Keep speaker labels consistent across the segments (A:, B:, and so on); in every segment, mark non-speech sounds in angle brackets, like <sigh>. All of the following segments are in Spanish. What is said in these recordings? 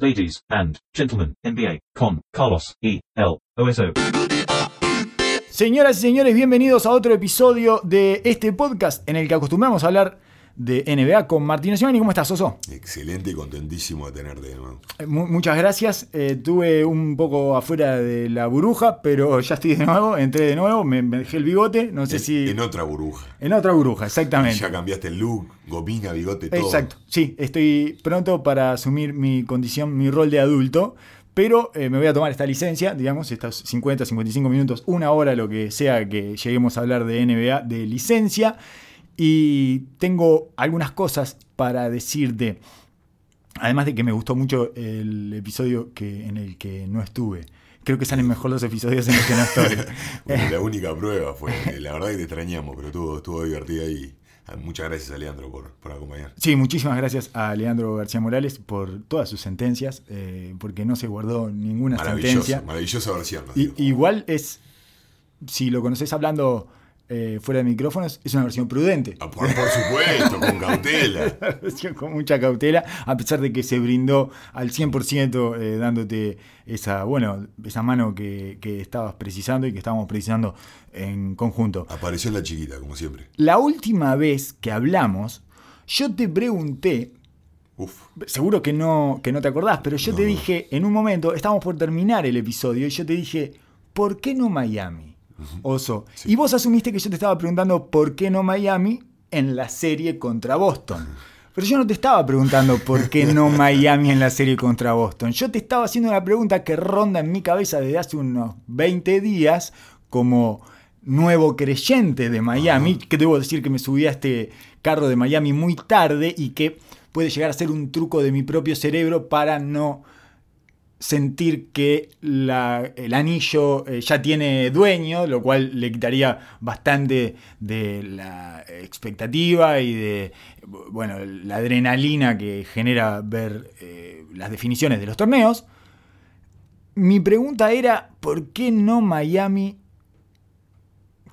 A: Ladies and gentlemen, NBA con Carlos E. L. OSO.
B: Señoras y señores, bienvenidos a otro episodio de este podcast en el que acostumbramos a hablar de NBA con Martín ¿Y ¿Cómo estás, Oso?
C: Excelente y contentísimo de tenerte de nuevo.
B: Eh, muchas gracias. Eh, tuve un poco afuera de la burbuja, pero ya estoy de nuevo, entré de nuevo, me, dejé el bigote, no sé
C: en,
B: si...
C: En otra burbuja.
B: En otra burbuja, exactamente.
C: ya cambiaste el look, gomina, bigote, todo.
B: Exacto, sí, estoy pronto para asumir mi condición, mi rol de adulto. Pero eh, me voy a tomar esta licencia, digamos, estos 50, 55 minutos, una hora, lo que sea que lleguemos a hablar de NBA, de licencia. Y tengo algunas cosas para decirte. Además de que me gustó mucho el episodio que, en el que no estuve. Creo que salen mejor los episodios en los que no estoy. <laughs>
C: la única prueba fue, la verdad que te extrañamos, pero estuvo, estuvo divertida y ah, muchas gracias a Leandro por, por, acompañar.
B: Sí, muchísimas gracias a Leandro García Morales por todas sus sentencias, eh, porque no se guardó ninguna sentencia.
C: Maravillosa versión.
B: igual es, si lo conoces hablando eh, fuera de micrófonos, es una versión prudente.
C: Ah, por, supuesto, con cautela. <laughs>
B: con mucha cautela, a pesar de que se brindó al 100% eh, dándote esa, bueno, esa mano que, estabas precisando y que estábamos precisando en conjunto.
C: Apareció la chiquita, como siempre.
B: La última vez que hablamos, yo te pregunté Seguro que no, que no te acordás, pero yo te dije en un momento, estábamos por terminar el episodio, y yo te dije, ¿por qué no Miami? Oso. Y vos asumiste que yo te estaba preguntando por qué no Miami en la serie contra Boston. Pero yo no te estaba preguntando por qué no <laughs> Miami en la serie contra Boston. Yo te estaba haciendo una pregunta que ronda en mi cabeza desde hace unos 20 días como nuevo creyente de Miami, que debo decir que me subí a este carro de Miami muy tarde y que puede llegar a ser un truco de mi propio cerebro para no sentir que el anillo eh, ya tiene dueño, lo cual le quitaría bastante de la expectativa y de bueno, la adrenalina que genera ver eh, las definiciones de los torneos. Mi pregunta era, ¿por qué no Miami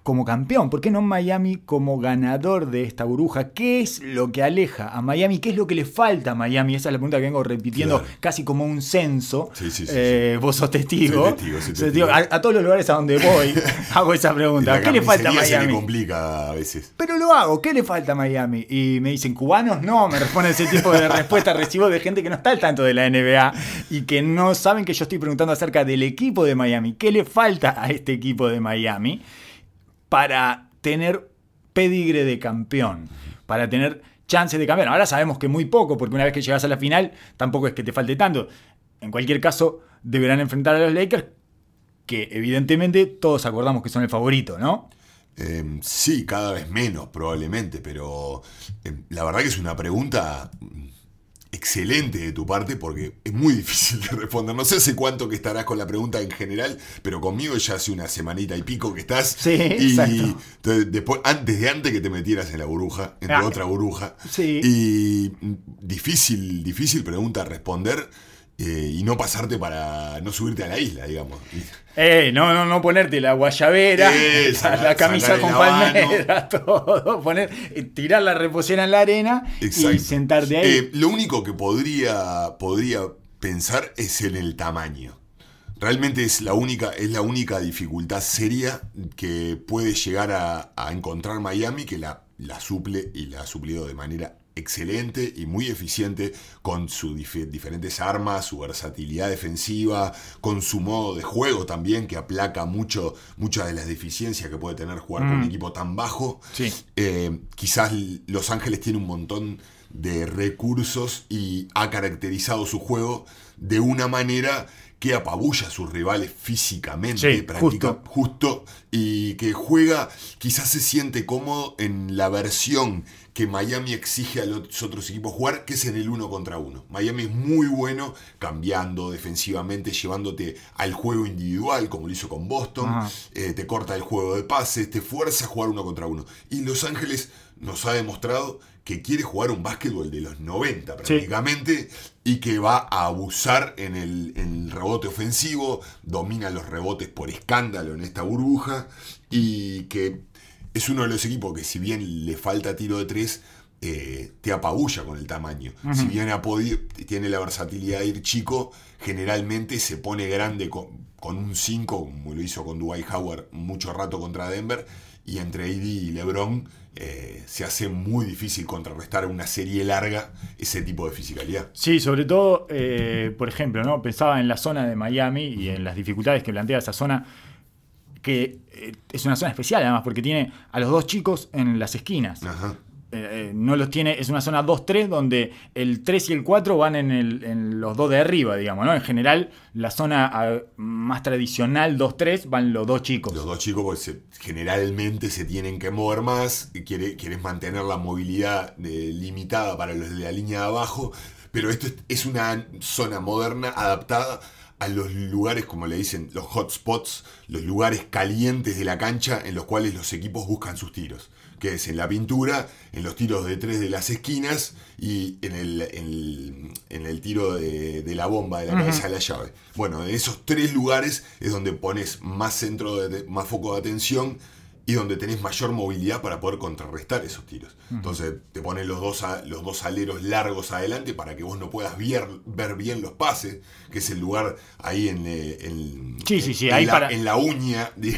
B: como campeón? ¿Por qué no Miami como ganador de esta burbuja? ¿Qué es lo que aleja a Miami? ¿Qué es lo que le falta a Miami? Esa es la pregunta que vengo repitiendo casi como un censo.
C: Sí, sí, sí,
B: eh, vos sos testigo. testigo, A, todos los lugares a donde voy <laughs> hago esa pregunta. ¿Qué le falta a Miami? Se
C: me complica a veces.
B: Pero lo hago. ¿Qué le falta a Miami? Y me dicen, ¿cubanos? No, me responden ese tipo de respuesta. <laughs> Recibo de gente que no está al tanto de la NBA y que no saben que yo estoy preguntando acerca del equipo de Miami. ¿Qué le falta a este equipo de Miami? Para tener pedigre de campeón, para tener chance de campeón. Ahora sabemos que muy poco, porque una vez que llegas a la final, tampoco es que te falte tanto. En cualquier caso, deberán enfrentar a los Lakers, que evidentemente todos acordamos que son el favorito, ¿no?
C: Em, sí, cada vez menos probablemente, pero em, la verdad que es una pregunta excelente de tu parte porque es muy difícil de responder. No sé hace cuánto que estarás con la pregunta en general, pero conmigo ya hace una semanita y pico que estás.
B: Sí, y
C: después, antes de antes que te metieras en la burbuja, en
B: ah,
C: otra burbuja.
B: Sí.
C: Y difícil, difícil pregunta a responder. Eh, y no pasarte para no subirte a la isla, digamos.
B: Eh, no, no, no ponerte la guayabera, la, camisa con palmera, <laughs> todo, poner, eh, tirar la reposera en la arena y sentarte ahí.
C: Eh, lo único que podría, podría pensar es en el tamaño. Realmente es la única, es la única dificultad seria que puede llegar a, a encontrar Miami que la, la suple y la ha suplido de manera excelente y muy eficiente con sus diferentes armas, su versatilidad defensiva, con su modo de juego también, que aplaca mucho muchas de las deficiencias que puede tener jugar con un mm. equipo tan bajo. Eh, quizás Los Ángeles tiene un montón de recursos y ha caracterizado su juego de una manera que apabulla a sus rivales físicamente,
B: justo.
C: justo, y que juega, quizás se siente cómodo en la versión que Miami exige a los otros equipos jugar, que es en el uno contra uno. Miami es muy bueno cambiando defensivamente, llevándote al juego individual, como lo hizo con Boston, eh, te corta el juego de pases, te fuerza a jugar uno contra uno. Y Los Ángeles nos ha demostrado que quiere jugar un básquetbol de los 90 prácticamente y que va a abusar en el, en el, rebote ofensivo, domina los rebotes por escándalo en esta burbuja y que es uno de los equipos que si bien le falta tiro de tres, eh, te apabulla con el tamaño. Si bien ha podido, tiene la versatilidad de ir chico, generalmente se pone grande con, con un 5, como lo hizo con Dwight Howard mucho rato contra Denver, y entre AD y LeBron eh, se hace muy difícil contrarrestar una serie larga ese tipo de fisicalidad.
B: Sí, sobre todo, eh, por ejemplo, ¿no? pensaba en la zona de Miami y en las dificultades que plantea esa zona, que eh, es una zona especial además, porque tiene a los dos chicos en las esquinas.
C: Ajá.
B: Eh, no los tiene, es una zona 2-3 donde el 3 y el 4 van en, los dos de arriba, digamos, ¿no? En general, la zona más tradicional 2-3 van los dos chicos.
C: Los dos chicos se- generalmente se tienen que mover más, y quiere, quieres mantener la movilidad eh, limitada para los de la línea de abajo, pero esto es, es una zona moderna adaptada a los lugares, como le dicen, los hotspots, los lugares calientes de la cancha en los cuales los equipos buscan sus tiros, que es en la pintura, en los tiros de tres de las esquinas y en el, en el- en el tiro de, de la bomba de la cabeza de la llave. Bueno, en esos tres lugares es donde pones más centro, de, más foco de atención y donde tenés mayor movilidad para poder contrarrestar esos tiros. Entonces te ponen los dos, a- los dos aleros largos adelante para que vos no puedas ver, ver bien los pases, que es el lugar ahí en, eh, en-
B: Sí, sí, sí,
C: en
B: ahí
C: la,
B: para-
C: en la uña de,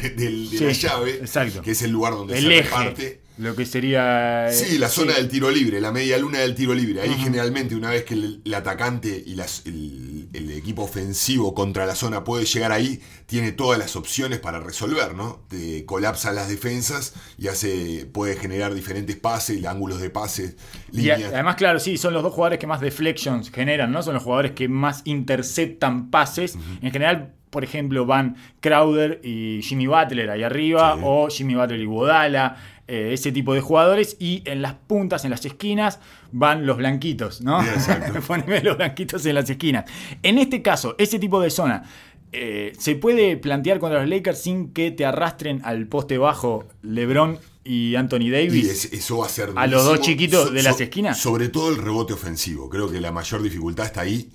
C: la llave,
B: exacto.
C: que es el lugar donde
B: el
C: se
B: eje,
C: reparte.
B: Lo que sería... eh,
C: Sí, la zona del tiro libre, la media luna del tiro libre. Ahí generalmente una vez que el, el atacante y las- el, el equipo ofensivo contra la zona puede llegar ahí, tiene todas las opciones para resolver, ¿no? Te colapsa las defensas y hace, puede generar diferentes pases, ángulos de pases,
B: Y
C: líneas.
B: además, claro, sí, son los dos jugadores que más deflections generan, ¿no? Son los jugadores que más interceptan pases. En general, por ejemplo, van Crowder y Jimmy Butler ahí arriba,
C: Sí.
B: o Jimmy Butler y Godala, eh, ese tipo de jugadores. Y en las puntas, en las esquinas, van los blanquitos, ¿no?
C: Exacto. <laughs>
B: Poneme los blanquitos en las esquinas. En este caso, ese tipo de zona. eh, ¿Se puede plantear contra los Lakers sin que te arrastren al poste bajo LeBron y Anthony Davis?
C: Y es- eso va a ser
B: A los dos chiquitos de las esquinas.
C: Sobre todo el rebote ofensivo. Creo que la mayor dificultad está ahí.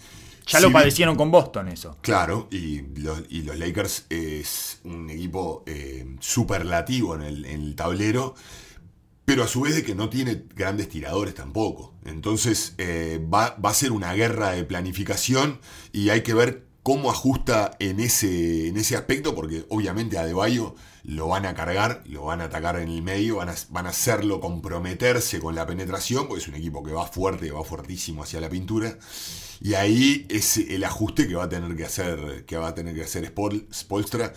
B: Ya lo padecieron con Boston eso.
C: Claro, y los, y los Lakers es un equipo eh, superlativo en el, en el tablero, pero a su vez de que no tiene grandes tiradores tampoco. Entonces eh, va, va a ser una guerra de planificación y hay que ver cómo ajusta en ese, en ese aspecto, porque obviamente a Adebayo lo van a cargar, lo van a atacar en el medio, van a, van a hacerlo comprometerse con la penetración, porque es un equipo que va fuerte, va fuertísimo hacia la pintura. Y ahí es el ajuste que va a tener que hacer, que va a tener que hacer Spol- Spolstra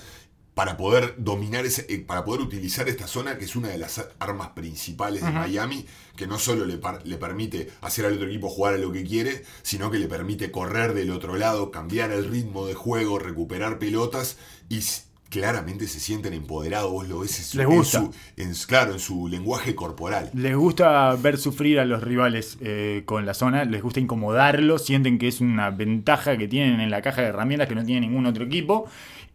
C: para poder dominar ese, eh, para poder utilizar esta zona que es una de las armas principales de Miami, que no solo le, par- le permite hacer al otro equipo jugar a lo que quiere, sino que le permite correr del otro lado, cambiar el ritmo de juego, recuperar pelotas y claramente se sienten empoderados, vos lo ves en su,
B: Les
C: en
B: gusta.
C: su- en su- claro, en su lenguaje corporal.
B: Les gusta ver sufrir a los rivales eh, con la zona, les gusta incomodarlos, sienten que es una ventaja que tienen en la caja de herramientas que no tiene ningún otro equipo.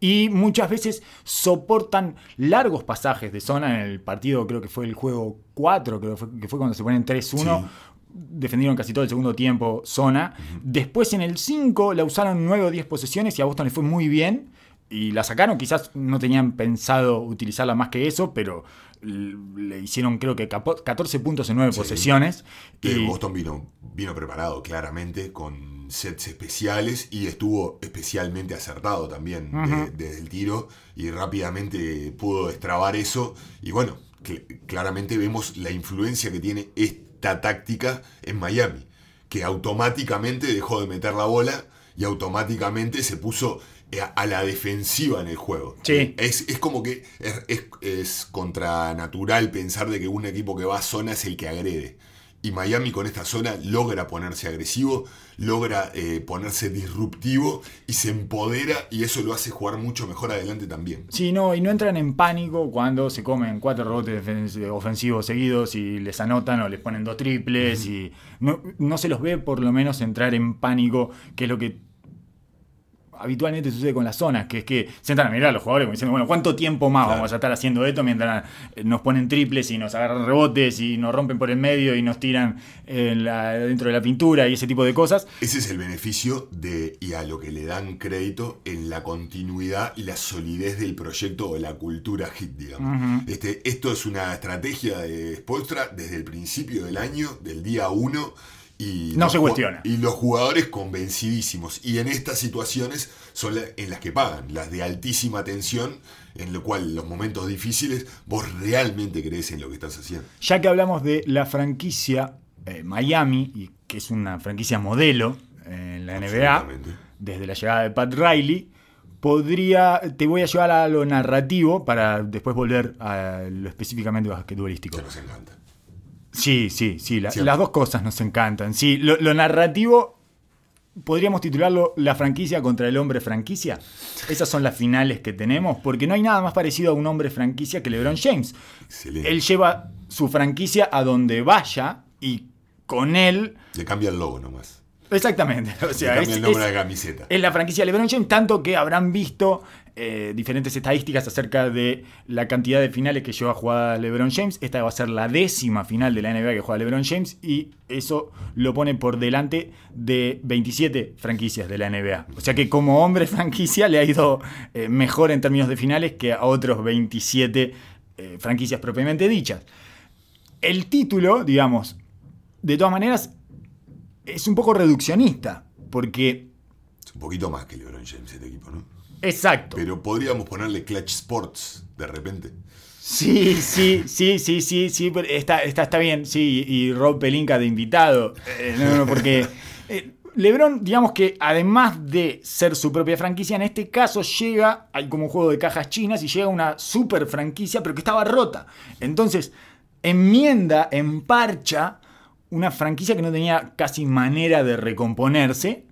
B: Y muchas veces soportan largos pasajes de zona. En el partido, creo que fue el juego 4, creo que fue, que fue cuando se ponen 3-1.
C: Sí.
B: Defendieron casi todo el segundo tiempo zona. Después en el 5 la usaron 9 o 10 posesiones y a Boston le fue muy bien. Y la sacaron, quizás no tenían pensado utilizarla más que eso, pero le hicieron creo que capo- 14 puntos en 9
C: Sí.
B: posesiones.
C: Que
B: Y-
C: Boston vino, vino preparado claramente con sets especiales y estuvo especialmente acertado también desde el tiro y rápidamente pudo destrabar eso. Y bueno, cl- claramente vemos la influencia que tiene esta táctica en Miami, que automáticamente dejó de meter la bola y automáticamente se puso eh, a, a la defensiva en el juego.
B: Sí.
C: Es, es como que es, es, es contranatural pensar de que un equipo que va a zona es el que agrede. Y Miami con esta zona logra ponerse agresivo, logra eh, ponerse disruptivo y se empodera y eso lo hace jugar mucho mejor adelante también.
B: Sí, no, y no entran en pánico cuando se comen cuatro rebotes defen- ofensivos seguidos y les anotan o les ponen dos triples y no, no se los ve por lo menos entrar en pánico, que es lo que habitualmente sucede con las zonas, que es que se entran a mirar a los jugadores como diciendo, bueno, ¿cuánto tiempo más
C: Claro.
B: vamos a estar haciendo esto mientras eh, nos ponen triples y nos agarran rebotes y nos rompen por el medio y nos tiran la- dentro de la pintura y ese tipo de cosas?
C: Ese es el beneficio de, y a lo que le dan crédito en la continuidad y la solidez del proyecto o la cultura hit, digamos. este, esto es una estrategia de Spolstra desde el principio del año, del día 1. Y
B: No se cuestiona.
C: Y los jugadores convencidísimos. Y en estas situaciones son la- en las que pagan, las de altísima tensión, en lo cual los momentos difíciles vos realmente crees en lo que estás haciendo.
B: Ya que hablamos de la franquicia eh, Miami, y que es una franquicia modelo en la NBA, desde la llegada de Pat Riley, podría, te voy a llevar a lo narrativo para después volver a lo específicamente basquetbolístico.
C: Que nos encanta.
B: Sí, sí, sí, la- las dos cosas nos encantan. Sí, lo, lo narrativo podríamos titularlo la franquicia contra el hombre franquicia. Esas son las finales que tenemos, porque no hay nada más parecido a un hombre franquicia que LeBron James.
C: Excelente.
B: Él lleva su franquicia a donde vaya y con él.
C: Le cambia el logo nomás.
B: Exactamente. O sea,
C: Le cambia
B: es,
C: el nombre
B: es-
C: de la camiseta.
B: es la franquicia LeBron James, tanto que habrán visto eh, diferentes estadísticas acerca de la cantidad de finales que lleva jugada LeBron James. Esta va a ser la décima final de la NBA que juega LeBron James y eso lo pone por delante de 27 franquicias de la NBA. O sea que como hombre franquicia le ha ido eh, mejor en términos de finales que a otros 27 eh, franquicias propiamente dichas. El título, digamos, de todas maneras, es un poco reduccionista, porque...
C: Es un poquito más que LeBron James este equipo, ¿no?
B: Exacto.
C: Pero podríamos ponerle Clutch Sports de repente.
B: Sí, sí, sí, sí, sí, sí, pero está, está, está bien, sí, y Rob Pelinka de invitado. Eh, no, no, porque eh, LeBron, digamos que además de ser su propia franquicia, en este caso llega, hay como un juego de cajas chinas y llega una super franquicia, pero que estaba rota. Entonces, enmienda, emparcha una franquicia que no tenía casi manera de recomponerse.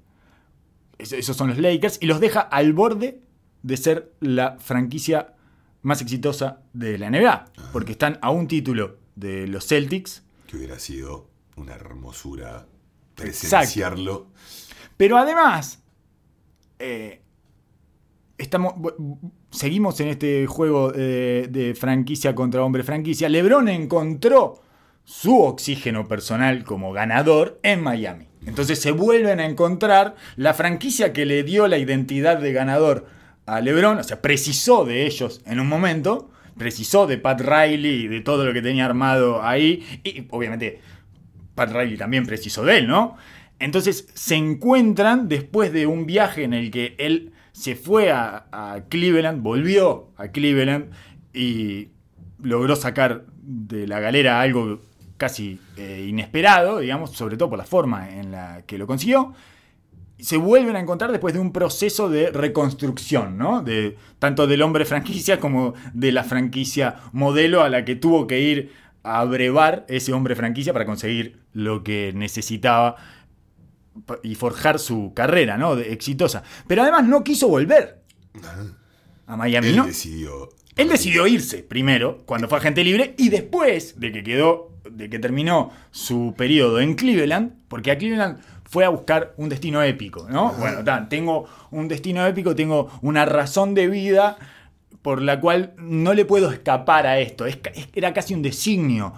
B: Eso- Esos son los Lakers y los deja al borde de ser la franquicia más exitosa de la NBA, porque están a un título de los Celtics,
C: Que hubiera sido una hermosura
B: Exacto.
C: presenciarlo.
B: pero además eh, estamos seguimos en este juego eh, de franquicia contra hombre franquicia. LeBron encontró su oxígeno personal como ganador en Miami. Entonces se vuelven a encontrar la franquicia que le dio la identidad de ganador a LeBron, o sea, precisó de ellos en un momento, precisó de Pat Riley y de todo lo que tenía armado ahí, y obviamente Pat Riley también precisó de él, ¿no? Entonces se encuentran después de un viaje en el que él se fue a, a Cleveland, volvió a Cleveland y logró sacar de la galera algo casi eh, inesperado, digamos, sobre todo por la forma en la que lo consiguió. Se vuelven a encontrar después de un proceso de reconstrucción, ¿no? De, tanto del hombre franquicia como de la franquicia modelo a la que tuvo que ir a brevar ese hombre franquicia para conseguir lo que necesitaba y forjar su carrera, ¿no? De- exitosa. Pero además no quiso volver a Miami,
C: Él
B: ¿no?
C: decidió.
B: Él decidió irse primero, cuando fue agente libre, y después de que quedó, de que terminó su periodo en Cleveland, porque a Cleveland fue a buscar un destino épico, ¿no? Bueno, tengo un destino épico, tengo una razón de vida por la cual no le puedo escapar a esto. Es- era casi un designio,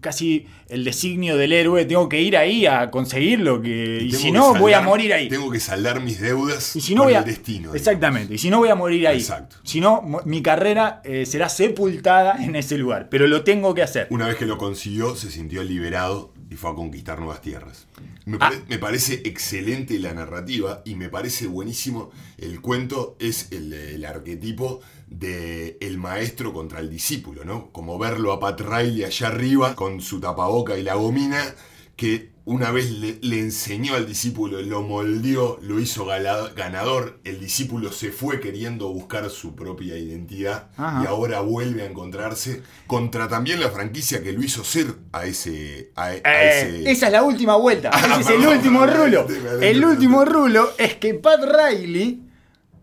B: casi el designio del héroe. Tengo que ir ahí a conseguir lo que. Y si no, voy a morir ahí.
C: Tengo que saldar mis deudas
B: Y si no
C: con
B: voy a.
C: el destino. digamos.
B: exactamente. Y si no voy a morir ahí.
C: Exacto.
B: Si no, mi carrera eh, será sepultada en ese lugar. Pero lo tengo que hacer.
C: Una vez que lo consiguió, se sintió liberado y fue a conquistar nuevas tierras. Me,
B: Ah.
C: pare- me parece excelente la narrativa y me parece buenísimo el cuento, es el, el arquetipo de el maestro contra el discípulo, ¿no? Como verlo a Pat Riley allá arriba con su tapaboca y la gomina, que una vez le, le enseñó al discípulo, lo moldeó, lo hizo ganador, el discípulo se fue queriendo buscar su propia identidad
B: Ajá.
C: y ahora vuelve a encontrarse contra también la franquicia que lo hizo ser a ese... A, a
B: Eh,
C: ese
B: esa es la última vuelta. <laughs>
C: Ah,
B: Ese es el último
C: perdón,
B: rulo. El último rulo es que Pat Riley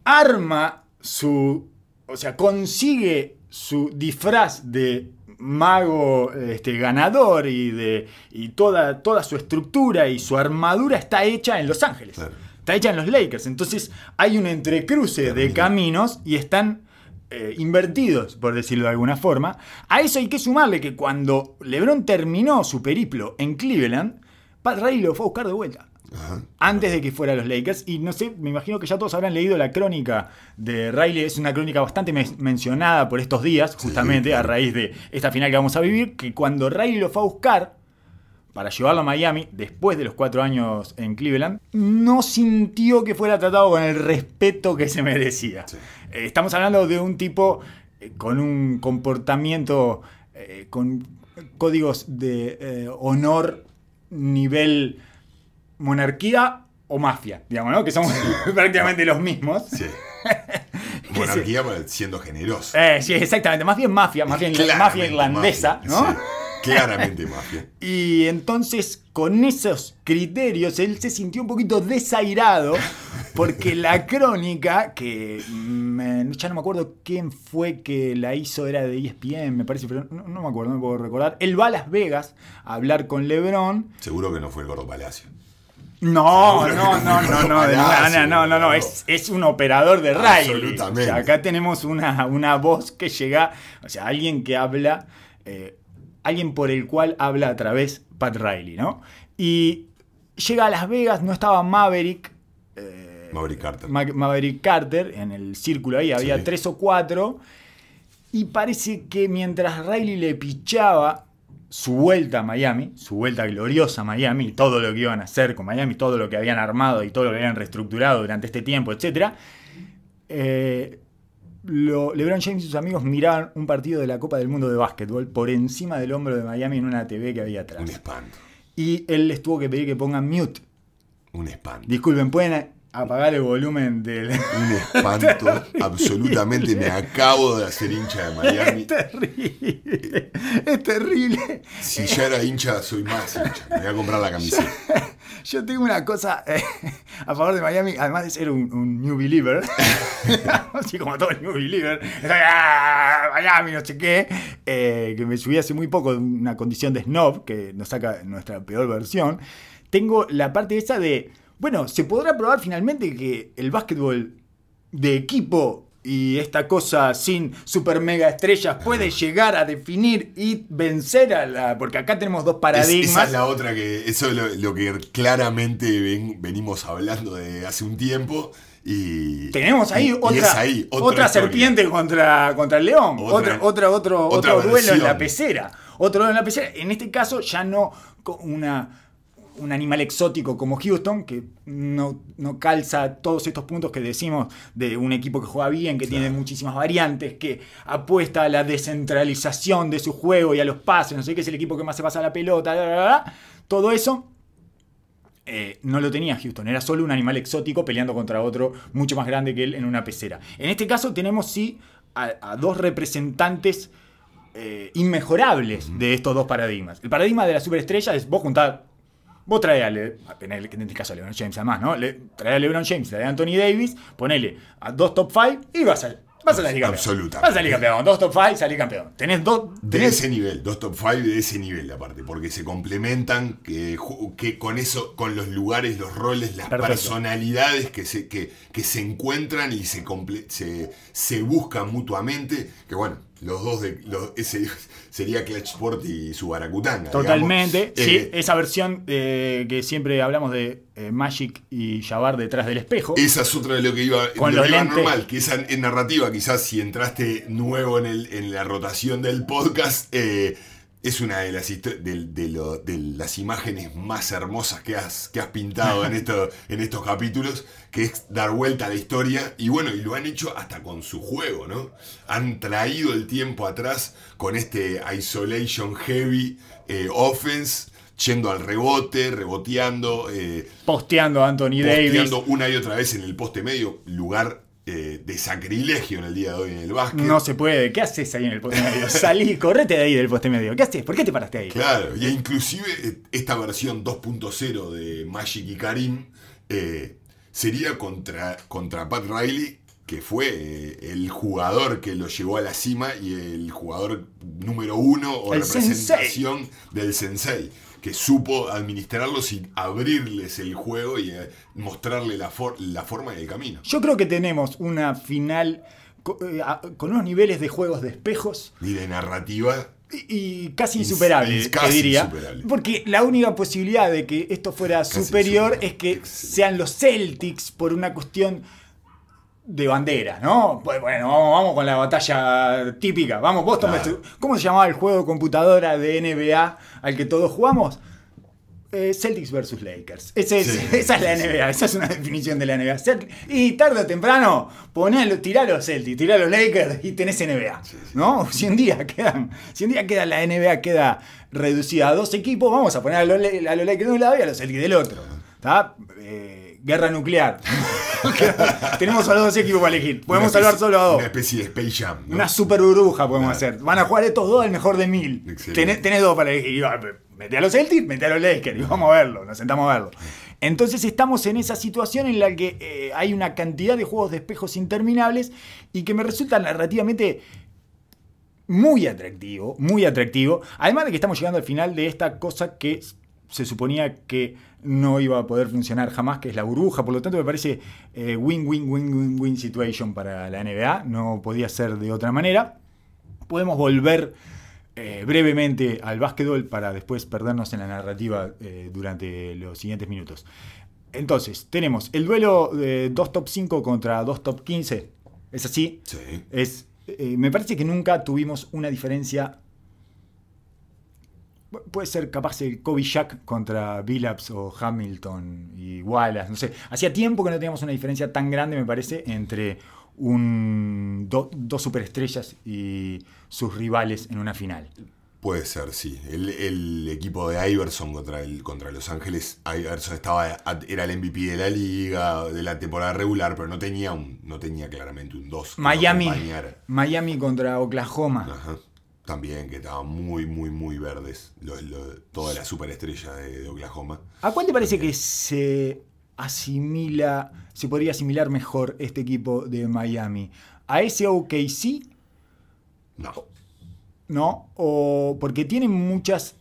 B: arma su. O sea, consigue su disfraz de mago este, ganador y de y toda, toda su estructura y su armadura está hecha en Los Ángeles.
C: Claro.
B: está hecha en los Lakers. Entonces hay un entrecruce de caminos y están eh, invertidos, por decirlo de alguna forma. A eso hay que sumarle que cuando LeBron terminó su periplo en Cleveland, Pat Riley lo fue a buscar de vuelta.
C: Ajá.
B: Antes de que fuera a los Lakers. Y no sé, me imagino que ya todos habrán leído la crónica de Riley. Es una crónica bastante mencionada por estos días, justamente a raíz de esta final que vamos a vivir. Que cuando Riley lo fue a buscar para llevarlo a Miami, después de los cuatro años en Cleveland, no sintió que fuera tratado con el respeto que se merecía.
C: Sí.
B: Eh, estamos hablando de un tipo eh, con un comportamiento, eh, con códigos de eh, honor nivel monarquía o mafia, digamos, ¿no? Que somos <laughs> prácticamente los mismos.
C: Sí. <laughs> Monarquía siendo generoso.
B: Eh, sí, exactamente, más bien mafia, más bien mafia irlandesa,
C: mafia,
B: ¿no?
C: sí. Claramente mafia. <laughs>
B: Y entonces, con esos criterios, él se sintió un poquito desairado porque la crónica, que mm, eh, ya no me acuerdo quién fue que la hizo, era de ESPN, me parece, pero no, no me acuerdo, no me puedo recordar. Él va a Las Vegas a hablar con LeBron.
C: Seguro que no fue el Gordo Palacio.
B: No, no, no,
C: no
B: no, no, no, no, no, es, es un operador de Riley.
C: Absolutamente.
B: O sea, acá tenemos una, una voz que llega, o sea, alguien que habla, eh, alguien por el cual habla a través Pat Riley, ¿no? Y llega a Las Vegas, no estaba Maverick. eh,
C: Maverick Carter.
B: Ma- Maverick Carter, en el círculo ahí había
C: Sí.
B: tres o cuatro. Y parece que mientras Riley le pichaba su vuelta a Miami, su vuelta gloriosa a Miami, todo lo que iban a hacer con Miami, todo lo que habían armado y todo lo que habían reestructurado durante este tiempo, etc. eh, lo- LeBron James y sus amigos miraban un partido de la Copa del Mundo de Básquetbol por encima del hombro de Miami en una TV que había
C: Un
B: atrás.
C: espanto.
B: Y él les tuvo que pedir que pongan mute.
C: Un espanto.
B: Disculpen, ¿pueden apagar el volumen del,
C: Un <laughs> espanto. absolutamente. Me acabo de hacer hincha de Miami.
B: Es terrible. Es terrible.
C: Si ya era hincha, soy más hincha. Me voy a comprar la camiseta.
B: Yo tengo una cosa eh, a favor de Miami, además de ser un, un New Believer, <laughs> así como todo el New Believer, ¡ah! Miami, no sé qué, eh, que me subí hace muy poco de una condición de snob, que nos saca nuestra peor versión. Tengo la parte esa de, bueno, se podrá probar finalmente que el básquetbol de equipo y esta cosa sin super mega estrellas puede llegar a definir y vencer a la. Porque acá tenemos dos
C: Es-
B: paradigmas.
C: esa es la otra que. Eso es lo, lo que claramente ven- venimos hablando de hace un tiempo. Y.
B: Tenemos ahí
C: y- y
B: otra,
C: es ahí, otra
B: otra serpiente contra, contra el león.
C: Otra-
B: Otra, otro,
C: otra
B: otro duelo en la pecera. Otro duelo en la pecera. En este caso ya no con una, un animal exótico como Houston, que no, no calza todos estos puntos que decimos de un equipo que juega bien, que tiene muchísimas variantes, que apuesta a la descentralización de su juego y a los pases, no sé qué es el equipo que más se pasa la pelota, bla, bla, bla. todo eso eh, no lo tenía Houston, era solo un animal exótico peleando contra otro mucho más grande que él en una pecera. En este caso tenemos sí a, a dos representantes eh, inmejorables de estos dos paradigmas. El paradigma de la superestrella es vos juntás, vos traes a, Le- en, este caso a LeBron James además, ¿no? Le, traes a LeBron James, traes a Anthony Davis, ponele a dos top 5 y vas a, vas a salir campeón.
C: Absolutamente.
B: Vas a salir campeón, dos top 5, salí campeón. Tenés dos...
C: De ese nivel, dos top 5 de ese nivel aparte, porque se complementan que, que con eso, con los lugares, los roles, las
B: Perfecto.
C: personalidades que se, que, que se encuentran y se, comple- se, se buscan mutuamente, que bueno, los dos de los, ese <laughs> sería Clutch Sport y su Baracutanga.
B: Totalmente,
C: digamos.
B: sí,
C: Eh,
B: esa versión eh, que siempre hablamos de eh, Magic y Jabbar detrás del espejo.
C: Esa es otra de lo que iba,
B: Con
C: lo
B: los
C: que iba
B: lentes.
C: normal, que esa en narrativa, quizás si entraste nuevo en, el, en la rotación del podcast, eh, es una de las, de lo- de las imágenes más hermosas que has, que has pintado en, <laughs> esto, en estos capítulos, que es dar vuelta a la historia. Y bueno, y lo han hecho hasta con su juego, ¿no? Han traído el tiempo atrás con este Isolation Heavy eh, Offense, yendo al rebote, reboteando. eh,
B: posteando a Anthony Davis.
C: posteando una y otra vez en el poste medio, lugar eh, de sacrilegio en el día de hoy en el básquet.
B: No se puede. ¿Qué haces ahí en el poste medio? <laughs> Salí, correte de ahí del poste medio. ¿Qué haces? ¿Por qué te paraste ahí?
C: Claro, y inclusive eh, esta versión 2.0 de Magic y Karim eh, sería contra, contra Pat Riley, que fue eh, el jugador que lo llevó a la cima y el jugador número uno o
B: El
C: representación del sensei. Que supo administrarlos y abrirles el juego y eh, mostrarle la, for- la forma y el camino.
B: Yo creo que tenemos una final eh, con unos niveles de juegos de espejos
C: Y de narrativa,
B: y, casi
C: Ins-
B: insuperables,
C: ins-
B: te
C: casi
B: diría.
C: insuperable.
B: Porque la única posibilidad de que esto fuera
C: Casi
B: superior
C: insuperable.
B: es que sean los Celtics por una cuestión de bandera, ¿no? Pues Bueno, vamos, vamos con la batalla típica. Vamos, Boston.
C: Claro.
B: ¿Cómo se llamaba el juego de computadora de NBA al que todos jugamos? Eh, Celtics versus Lakers. Ese es-
C: Sí, <laughs>
B: esa es la
C: sí.
B: NBA, esa es una definición de la NBA. Y tarde o temprano, ponelo, tirá los Celtics, tirá los Lakers y tenés NBA. ¿No? <laughs> Si un día quedan, si un día queda la NBA queda reducida a dos equipos, vamos a poner a los, a los Lakers de un lado y a los Celtics del otro. ¿Está? Eh, guerra nuclear. <laughs> Tenemos a los dos equipos para elegir. Podemos
C: una
B: salvar
C: especie-
B: solo a dos.
C: Una especie de Space Jam. ¿no?
B: Una super burbuja podemos hacer. Van a jugar estos dos al mejor de mil. Tenés, tenés dos para elegir. Y va, Mete a los Celtics, mete a los Lakers. Y vamos a verlo, nos sentamos a verlo. Entonces estamos en esa situación en la que eh, hay una cantidad de juegos de espejos interminables y que me resulta narrativamente muy atractivo, muy atractivo. Además de que estamos llegando al final de esta cosa que se suponía que no iba a poder funcionar jamás, que es la burbuja. Por lo tanto, me parece eh, win-win-win-win-win situation para la NBA. No podía ser de otra manera. Podemos volver eh, brevemente al básquetbol para después perdernos en la narrativa eh, durante los siguientes minutos. Entonces, tenemos el duelo de dos top 5 contra dos top 15. ¿Es así?
C: Sí.
B: Es, eh, me parece que nunca tuvimos una diferencia. Pu- Puede ser capaz el Kobe Shaq contra Billups o Hamilton y Wallace, no sé. Hacía tiempo que no teníamos una diferencia tan grande, me parece, entre un, do- dos superestrellas y sus rivales en una final.
C: Puede ser, sí. El, el equipo de Iverson contra, el, contra Los Ángeles, Iverson estaba, era el MVP de la liga, de la temporada regular, pero no tenía un, no tenía claramente un 2.
B: Miami, Miami contra Oklahoma.
C: Ajá. También, que estaban muy, muy, muy verdes. lo- lo- toda la superestrella de, de Oklahoma.
B: ¿A cuál te parece que se asimila, se podría asimilar mejor este equipo de Miami? ¿A ese OKC?
C: No.
B: ¿no? O porque tienen muchas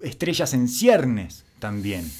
B: estrellas en ciernes también.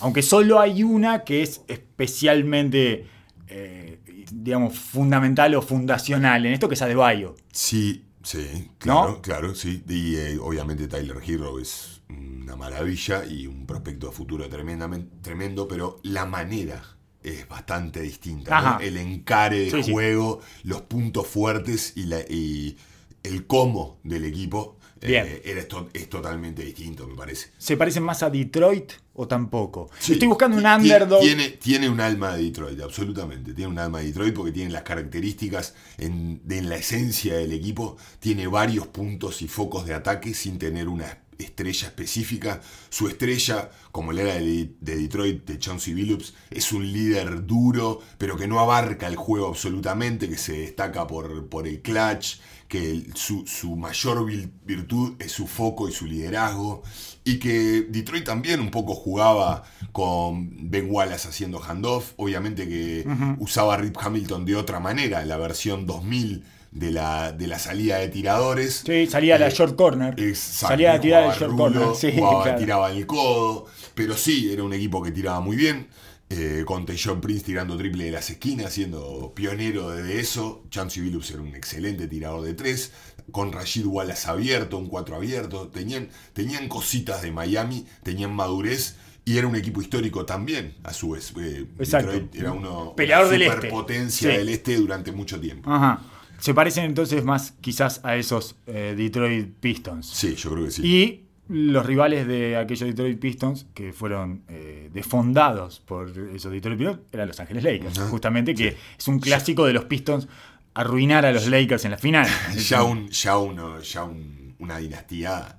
B: Aunque solo hay una que es especialmente, eh, digamos, fundamental o fundacional en esto, que es Adebayo.
C: Sí, sí, claro,
B: ¿No?
C: claro, sí. Y eh, obviamente Tyler Hero es una maravilla y un prospecto de futuro tremendamente, tremendo, pero la manera es bastante distinta. El encare de
B: Sí, sí.
C: juego, los puntos fuertes y, la, y el cómo del equipo
B: Bien.
C: esto- es totalmente distinto, me parece.
B: ¿Se parecen más a Detroit o tampoco?
C: Sí,
B: Estoy buscando un underdog.
C: Tiene, tiene un alma de Detroit, absolutamente. Tiene un alma de Detroit porque tiene las características en, de- en la esencia del equipo. Tiene varios puntos y focos de ataque sin tener una estrella específica. Su estrella, como la era de, de Detroit, de Chauncey Billups, es un líder duro, pero que no abarca el juego absolutamente, que se destaca por, por el clutch, que su, su mayor virtud es su foco y su liderazgo, y que Detroit también un poco jugaba con Ben Wallace haciendo handoff, obviamente que usaba a Rip Hamilton de otra manera, la versión 2000 de la, de la salida de tiradores.
B: Sí, salía a la
C: Eh,
B: short corner.
C: Exacto,
B: salía a tirar el
C: jugaba
B: short
C: rulo,
B: corner. Sí,
C: jugaba,
B: claro.
C: tiraba el codo, pero sí, era un equipo que tiraba muy bien. Eh, con John Prince tirando triple de las esquinas, siendo pionero de eso. Chansey Billups era un excelente tirador de tres. Con Rashid Wallace abierto, un 4 abierto. Tenían, tenían cositas de Miami, tenían madurez. Y era un equipo histórico también, a su vez. Eh,
B: Exacto.
C: Detroit era uno,
B: Peleador
C: una
B: del este. Sí.
C: del este durante mucho tiempo.
B: Ajá. Se parecen entonces más quizás a esos eh, Detroit Pistons.
C: Sí, yo creo que sí.
B: Y los rivales de aquellos Detroit Pistons que fueron eh, defondados por esos Detroit Pistons eran Los Ángeles Lakers. Justamente que es un clásico de los Pistons arruinar a los Lakers en la final. <laughs>
C: ya, un, ya, uno, ya un- una dinastía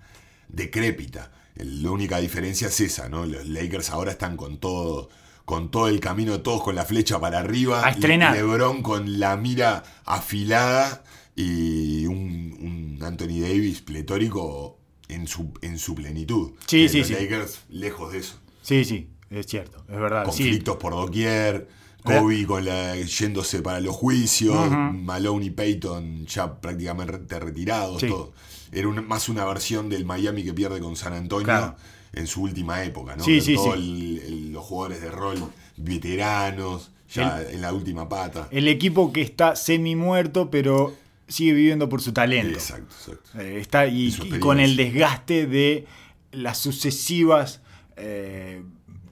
C: decrépita. La única diferencia es esa, ¿no? Los Lakers ahora están con todo, con todo el camino, todos con la flecha para arriba.
B: A estrenar.
C: LeBron con la mira afilada y un, un Anthony Davis pletórico en su, en su plenitud.
B: Sí, sí,
C: los
B: sí.
C: Lakers lejos de eso.
B: Sí, sí, es cierto, es verdad. Sí.
C: Conflictos por doquier, Kobe con la, yéndose para los juicios,
B: Ujú.
C: Malone y Peyton ya prácticamente retirados,
B: Sí.
C: todo. Era más una versión del Miami que pierde con San Antonio
B: Claro.
C: en su última época, ¿no?
B: Sí,
C: Con
B: sí,
C: todo
B: sí.
C: el- el- los jugadores de rol veteranos, ya en la última pata.
B: El equipo que está semi muerto, pero sigue viviendo por su talento.
C: Exacto, exacto.
B: Eh, está y, con el desgaste de las sucesivas eh,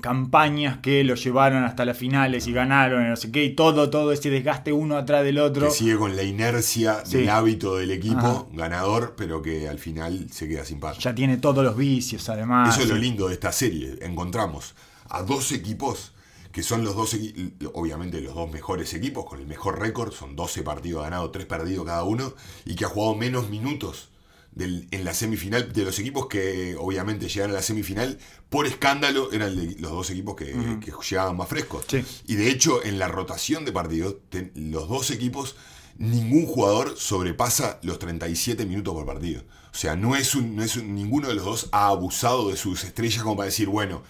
B: campañas que lo llevaron hasta las finales y ganaron, y no sé qué, y todo, todo ese desgaste uno atrás del otro.
C: Que sigue con la inercia
B: Sí.
C: del hábito del equipo
B: Ajá.
C: ganador, pero que al final se queda sin par.
B: Ya tiene todos los vicios, además.
C: Eso es lo lindo de esta serie. Encontramos a dos equipos que son los dos, obviamente los dos mejores equipos, con el mejor récord, son 12 partidos ganados, 3 perdidos cada uno, y que ha jugado menos minutos del- en la semifinal de los equipos que obviamente llegaron a la semifinal por escándalo eran de- los dos equipos que, que llegaban más frescos.
B: Sí.
C: y de hecho en la rotación de partidos ten- los dos equipos ningún jugador sobrepasa los 37 minutos por partido. O sea no es un, no es un- ninguno de los dos ha abusado de sus estrellas como para decir bueno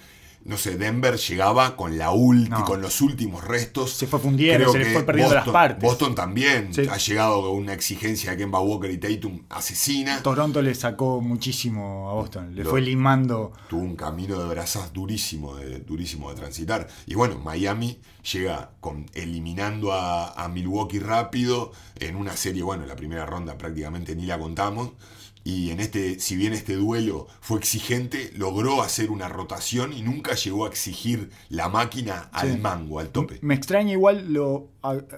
C: no sé, Denver llegaba con la
B: No.
C: con los últimos restos.
B: Se fue fundiendo, se le fue perdiendo las
C: Boston-
B: partes.
C: Boston también
B: Sí.
C: ha llegado con una exigencia de Kemba Walker y Tatum asesina.
B: Toronto le sacó muchísimo a Boston. Le
C: Lo-
B: fue limando.
C: tuvo un camino de brazas durísimo de, durísimo de transitar. Y bueno, Miami llega con, eliminando a, a Milwaukee rápido en una serie, bueno, la primera ronda prácticamente ni la contamos. Y en este, si bien este duelo fue exigente, logró hacer una rotación y nunca llegó a exigir la máquina al
B: Sí.
C: mango, al tope.
B: Me extraña igual lo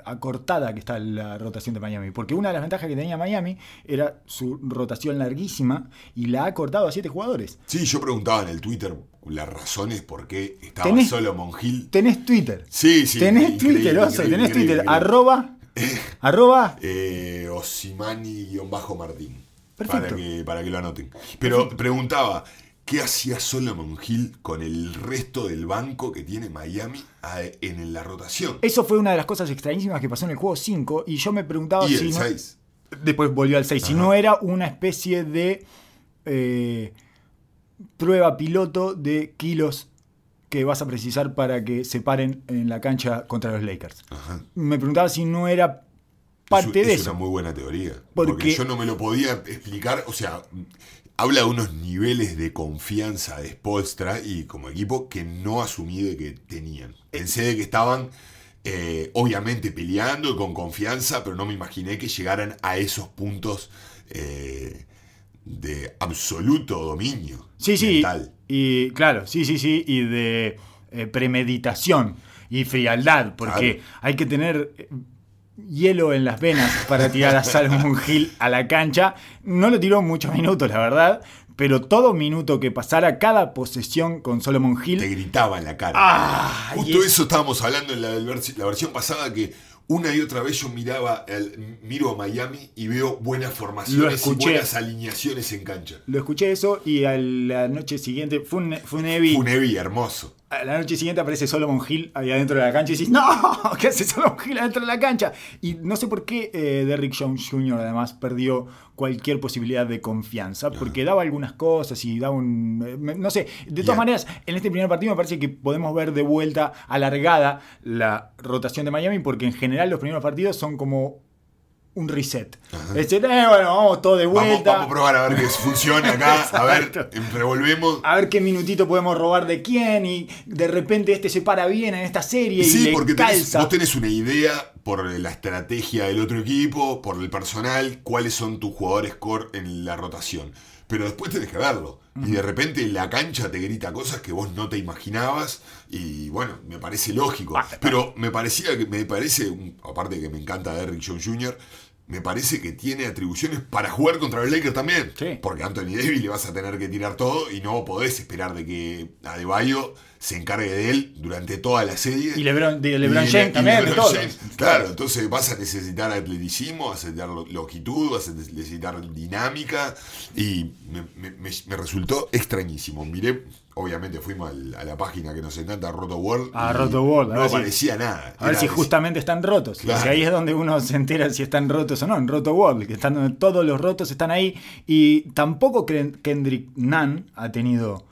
B: acortada que está la rotación de Miami. Porque una de las ventajas que tenía Miami era su rotación larguísima y la ha cortado a siete jugadores.
C: Sí, yo preguntaba en el Twitter las razones por qué estaba
B: Tenés-
C: Solomon Hill.
B: Tenés Twitter.
C: Sí, sí.
B: tenés Twitter, tenés. Arroba. <laughs> arroba.
C: eh, Osimani-Martín.
B: Perfecto.
C: Para que, para que lo anoten. Pero preguntaba, ¿qué hacía Solomon Hill con el resto del banco que tiene Miami en la rotación?
B: Eso fue una de las cosas extrañísimas que pasó en el juego 5. Y yo me preguntaba
C: y
B: si.
C: el
B: no-
C: 6.
B: Después volvió al 6. Si no era una especie de eh, prueba piloto de kilos que vas a precisar para que se paren en la cancha contra los Lakers.
C: Ajá.
B: Me preguntaba si no era parte
C: es,
B: de
C: es
B: eso.
C: una muy buena teoría. Porque...
B: Porque-
C: yo no me lo podía explicar. O sea, habla de unos niveles de confianza de Spolstra y como equipo que no asumí de que tenían. Pensé de que estaban. eh, obviamente peleando y con confianza, pero no me imaginé que llegaran a esos puntos eh, de absoluto dominio
B: Sí, sí.
C: mental.
B: Y claro, sí, sí, sí. Y de eh, premeditación y frialdad. Porque
C: Claro.
B: hay que tener hielo en las venas para tirar a Salmon Hill <laughs> a la cancha. No lo tiró muchos minutos, la verdad. Pero todo minuto que pasara, cada posesión con Solomon Hill.
C: Te gritaba en la cara.
B: ¡Ah!
C: Justo
B: es-
C: eso estábamos hablando en la, versión pasada que una y otra vez yo miraba, el, miro a Miami y veo buenas formaciones y buenas alineaciones en cancha.
B: Lo escuché eso y a la noche siguiente fue un, fue un heavy.
C: Funevi, hermoso.
B: A la noche siguiente aparece Solomon Hill ahí adentro de la cancha y decís, ¡No! <laughs> ¿Qué hace Solomon Hill adentro de la cancha? Y no sé por qué eh, Derrick Jones Jr. además perdió cualquier posibilidad de confianza, porque daba algunas cosas y daba un... eh, No sé, de todas maneras, en este primer partido me parece que podemos ver de vuelta alargada la rotación de Miami, porque en general los primeros partidos son como un reset. Es decir, eh, bueno, vamos todo de vuelta.
C: vamos a probar a ver que funciona acá. <laughs> A ver, em, revolvemos.
B: a ver qué minutito podemos robar de quién y de repente este se para bien en esta serie y
C: Sí,
B: le
C: porque tenés-
B: calza.
C: vos tenés una idea por la estrategia del otro equipo, por el personal, cuáles son tus jugadores core en la rotación. Pero después tenés que verlo. Y de repente la cancha te grita cosas que vos no te imaginabas. Y bueno, me parece lógico. Pero me parecía que me parece, aparte que me encanta Derrick Jones Jr., me parece que tiene atribuciones para jugar contra los Lakers también.
B: Sí.
C: Porque a Anthony Davis le vas a tener que tirar todo y no podés esperar de que Adebayo se encargue de él durante toda la serie.
B: Y LeBron, de LeBron
C: Y
B: James
C: y
B: también, de
C: LeBron. James. Claro, entonces vas a necesitar atleticismo, vas a necesitar lo- longitud, vas a necesitar dinámica. Y me, me- me- me resultó extrañísimo. Miré, obviamente fuimos al- a la página que nos encanta, Roto World.
B: Ah,
C: y
B: Roto World, a
C: No
B: si-
C: aparecía nada.
B: A ver si justamente están rotos.
C: Claro.
B: Porque ahí es donde uno se entera si están rotos o no. En Roto World, que están donde todos los rotos están ahí. Y tampoco Ken- Kendrick Nunn ha tenido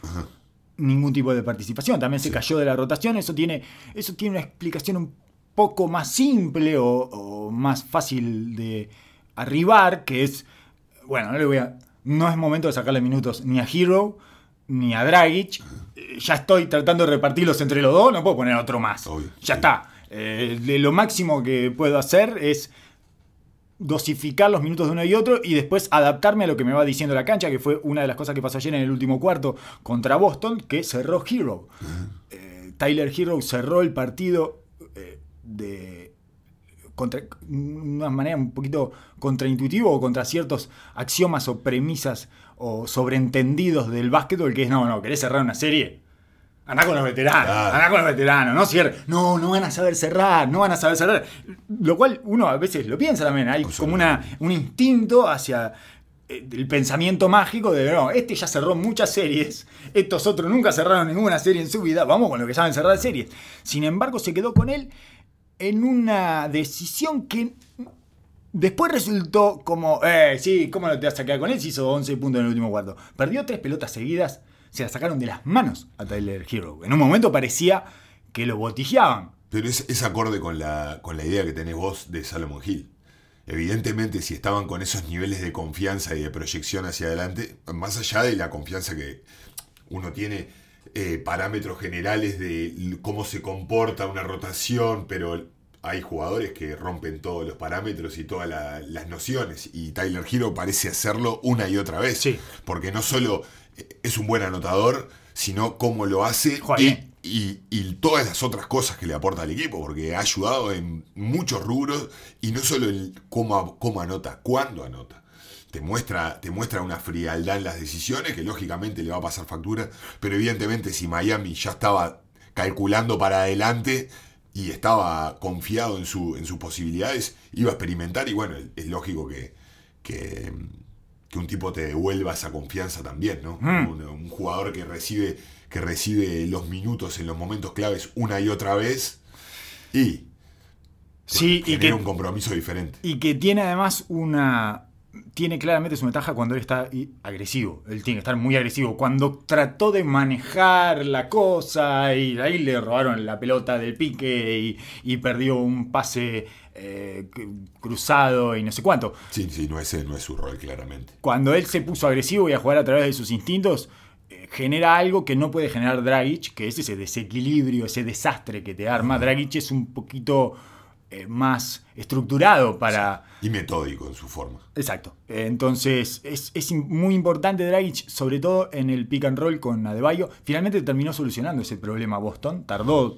B: ningún tipo de participación. También se cayó de la rotación. Eso tiene, eso tiene una explicación un poco más simple o, o más fácil de arribar, que es, bueno, no le voy a, no es momento de sacarle minutos ni a Hero ni a Dragic. Eh, Ya estoy tratando de repartirlos entre los dos, no puedo poner otro más.
C: Obvio,
B: ya
C: sí.
B: está. Eh, de lo máximo que puedo hacer es dosificar los minutos de uno y otro y después adaptarme a lo que me va diciendo la cancha, que fue una de las cosas que pasó ayer en el último cuarto contra Boston, que cerró Hero. Eh, Tyler Hero cerró el partido eh, de contra una manera un poquito contraintuitivo o contra ciertos axiomas o premisas o sobreentendidos del básquetbol, que es no, no, querés cerrar una serie. Andá con los veteranos,
C: Claro.
B: andá con los veteranos, no cierre. No, no van a saber cerrar, no van a saber cerrar. Lo cual uno a veces lo piensa también. Hay como una, un instinto hacia eh, el pensamiento mágico de no, este ya cerró muchas series, estos otros nunca cerraron ninguna serie en su vida, vamos con lo que saben cerrar series. Sin embargo, se quedó con él en una decisión que después resultó como, eh, sí, ¿cómo no te vas a quedar con él si hizo 11 puntos en el último cuarto? Perdió tres pelotas seguidas, se las sacaron de las manos a Tyler Hero. En un momento parecía que lo botijeaban.
C: Pero es, es acorde con la, con la idea que tenés vos de Salomon Hill. Evidentemente, si estaban con esos niveles de confianza y de proyección hacia adelante, más allá de la confianza que uno tiene, eh, parámetros generales de cómo se comporta una rotación, pero hay jugadores que rompen todos los parámetros y todas la- las nociones. Y Tyler Hero parece hacerlo una y otra vez.
B: Sí.
C: Porque no solo es un buen anotador, sino cómo lo hace y,
B: bien.
C: y- y todas las otras cosas que le aporta al equipo, porque ha ayudado en muchos rubros y no solo en cómo, cómo anota, cuándo anota. Te muestra, te muestra una frialdad en las decisiones que lógicamente le va a pasar factura, pero evidentemente si Miami ya estaba calculando para adelante y estaba confiado en, su, en sus posibilidades, iba a experimentar y bueno, es lógico que, que, que un tipo te devuelva esa confianza también, ¿no?
B: Mm.
C: Un, un jugador que recibe, que recibe los minutos en los momentos claves una y otra vez y
B: Sí, y que,
C: un compromiso diferente.
B: y que tiene además una. Tiene claramente su ventaja cuando él está agresivo. Él tiene que estar muy agresivo. Cuando trató de manejar la cosa y ahí le robaron la pelota del pique y, y perdió un pase eh, cru- cruzado y no sé cuánto.
C: Sí, sí, no, ese no es su rol, claramente.
B: Cuando él se puso agresivo y a jugar a través de sus instintos, eh, genera algo que no puede generar Dragic, que es ese desequilibrio, ese desastre que te arma. Dragic es un poquito eh, más estructurado para.
C: Y metódico en su forma.
B: Exacto. Entonces, es, es muy importante Dragic, sobre todo en el pick and roll con Adebayo. Finalmente terminó solucionando ese problema Boston. Tardó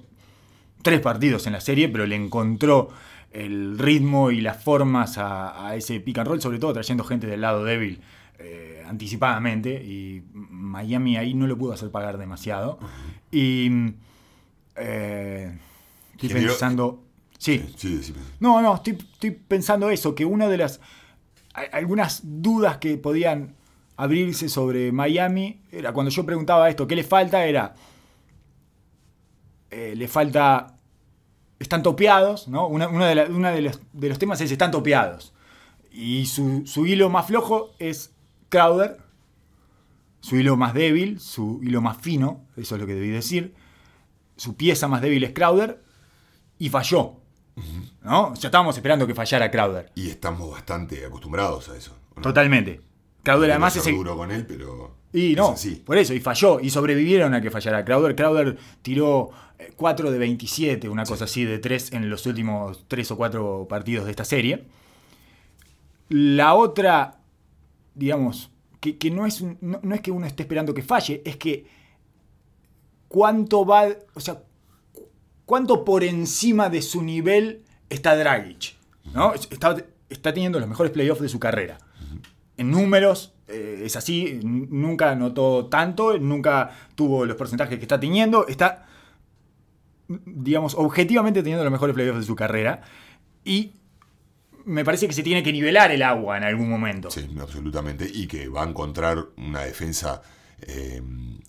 B: tres partidos en la serie, pero le encontró el ritmo y las formas a, a ese pick and roll, sobre todo trayendo gente del lado débil eh, anticipadamente. Y Miami ahí no lo pudo hacer pagar demasiado. Y eh, estoy pensando. Sí. No, no, estoy, estoy pensando eso, que una de las... Algunas dudas que podían abrirse sobre Miami, era cuando yo preguntaba esto, ¿qué le falta? Era... eh, le falta... Están topeados, ¿no? Una, una de, una de, los, de los temas es están topeados. Y su, su hilo más flojo es Crowder. Su hilo más débil, su hilo más fino, eso es lo que debí decir. Su pieza más débil es Crowder. Y falló. ¿No? Ya estábamos esperando que fallara Crowder.
C: Y estamos bastante acostumbrados a eso.
B: Totalmente. Crowder además es el-
C: duro con él, pero.
B: Y
C: es
B: no,
C: así.
B: por eso, y falló, y sobrevivieron a que fallara Crowder. Crowder tiró 4 de 27, una cosa así, de 3 en los últimos 3 o 4 partidos de esta serie. La otra, digamos, que, que no, es un- no, no es que uno esté esperando que falle, es que cuánto va, o sea, cu- cuánto por encima de su nivel está Dragic. ¿no? Está, está teniendo los mejores playoffs de su carrera en números eh, es así, nunca anotó tanto, nunca tuvo los porcentajes que está teniendo, está, digamos, objetivamente teniendo los mejores playoffs de su carrera y me parece que se tiene que nivelar el agua en algún momento.
C: Sí, absolutamente. Y que va a encontrar una defensa. eh,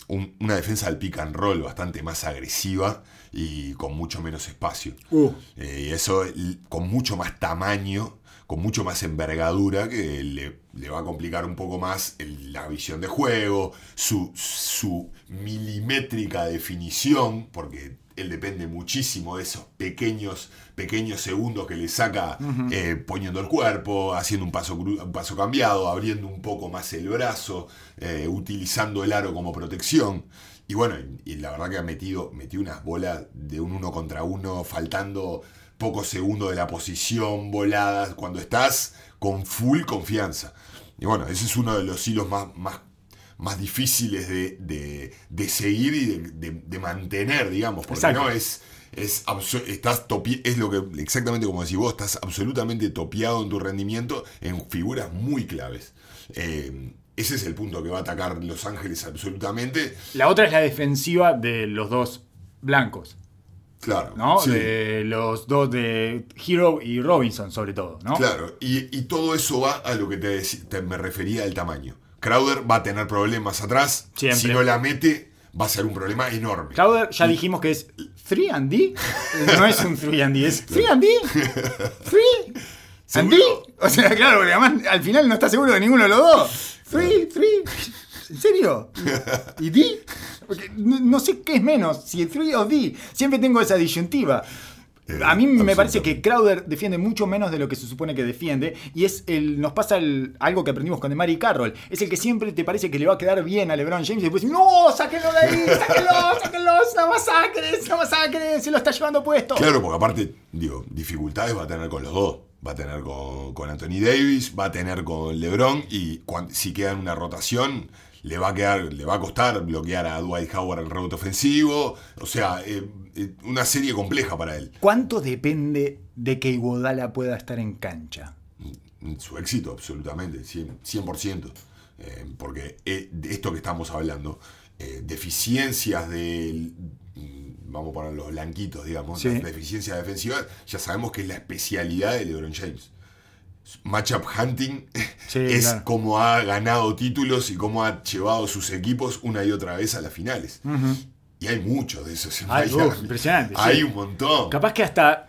C: un- una defensa al pick and roll bastante más agresiva y con mucho menos espacio.
B: Uh,
C: Eh, y eso con mucho más tamaño, con mucho más envergadura, que le, le va a complicar un poco más el- la visión de juego, su, su milimétrica definición, porque él depende muchísimo de esos pequeños, pequeños segundos que le saca eh, poniendo el cuerpo, haciendo un paso, un paso cambiado, abriendo un poco más el brazo, eh, utilizando el aro como protección. Y bueno, y, y la verdad que ha metido, metido unas bolas de un uno contra uno, faltando pocos segundos de la posición, voladas, cuando estás con full confianza. Y bueno, ese es uno de los hilos más, más, más difíciles de, de- de seguir y de, mantener, digamos, porque
B: Exacto.
C: no es, es, estás topi- es lo que exactamente como decís vos, estás absolutamente topeado en tu rendimiento en figuras muy claves. Eh, ese es el punto que va a atacar Los Ángeles absolutamente.
B: La otra es la defensiva de los dos blancos,
C: Claro.
B: ¿no?
C: sí.
B: De los dos de Hero y Robinson, sobre todo, ¿no?
C: Claro, y, y todo eso va a lo que te, te- me refería del tamaño. Crowder va a tener problemas atrás.
B: Siempre.
C: Si no la mete, va a ser un problema enorme.
B: Crowder ya dijimos que es 3 and D. No es un 3 and D, es <laughs> 3 and D. 3 and D. O sea, claro, porque además al final no está seguro de ninguno de los dos. 3, 3. ¿En serio? ¿Y D? Porque no, no sé qué es menos, si 3 o D. Siempre tengo esa disyuntiva.
C: Eh,
B: A mí me parece que Crowder defiende mucho menos de lo que se supone que defiende. Y es el. Nos pasa el- algo que aprendimos con Mary Carroll. Es el que siempre te parece que le va a quedar bien a LeBron James. Y después, ¡No! ¡Sáquenlo de ahí! <laughs> ¡Sáquenlo! ¡Sáquenlo! ¡Es una masacre! ¡Es una masacre! ¡Se lo está llevando puesto!
C: Claro, porque aparte, digo, dificultades va a tener con los dos. Va a tener con, con Anthony Davis, va a tener con LeBron y si queda en una rotación, le va a quedar, le va a costar bloquear a Dwight Howard el rebote ofensivo. O sea, eh, eh, una serie compleja para él.
B: ¿Cuánto depende de que Iguodala pueda estar en cancha?
C: Su éxito, absolutamente, 100%. 100%. Eh, porque de esto que estamos hablando, deficiencias del. mm, Vamos a poner los blanquitos, digamos,
B: Sí.
C: las deficiencias defensivas, ya sabemos que es la especialidad de LeBron James. Matchup hunting <laughs>
B: Sí,
C: es
B: claro.
C: como ha ganado títulos y cómo ha llevado sus equipos una y otra vez a las finales. Y hay muchos de esos <laughs> en
B: Ay, uf, impresionante, sí.
C: Hay un montón.
B: Capaz que hasta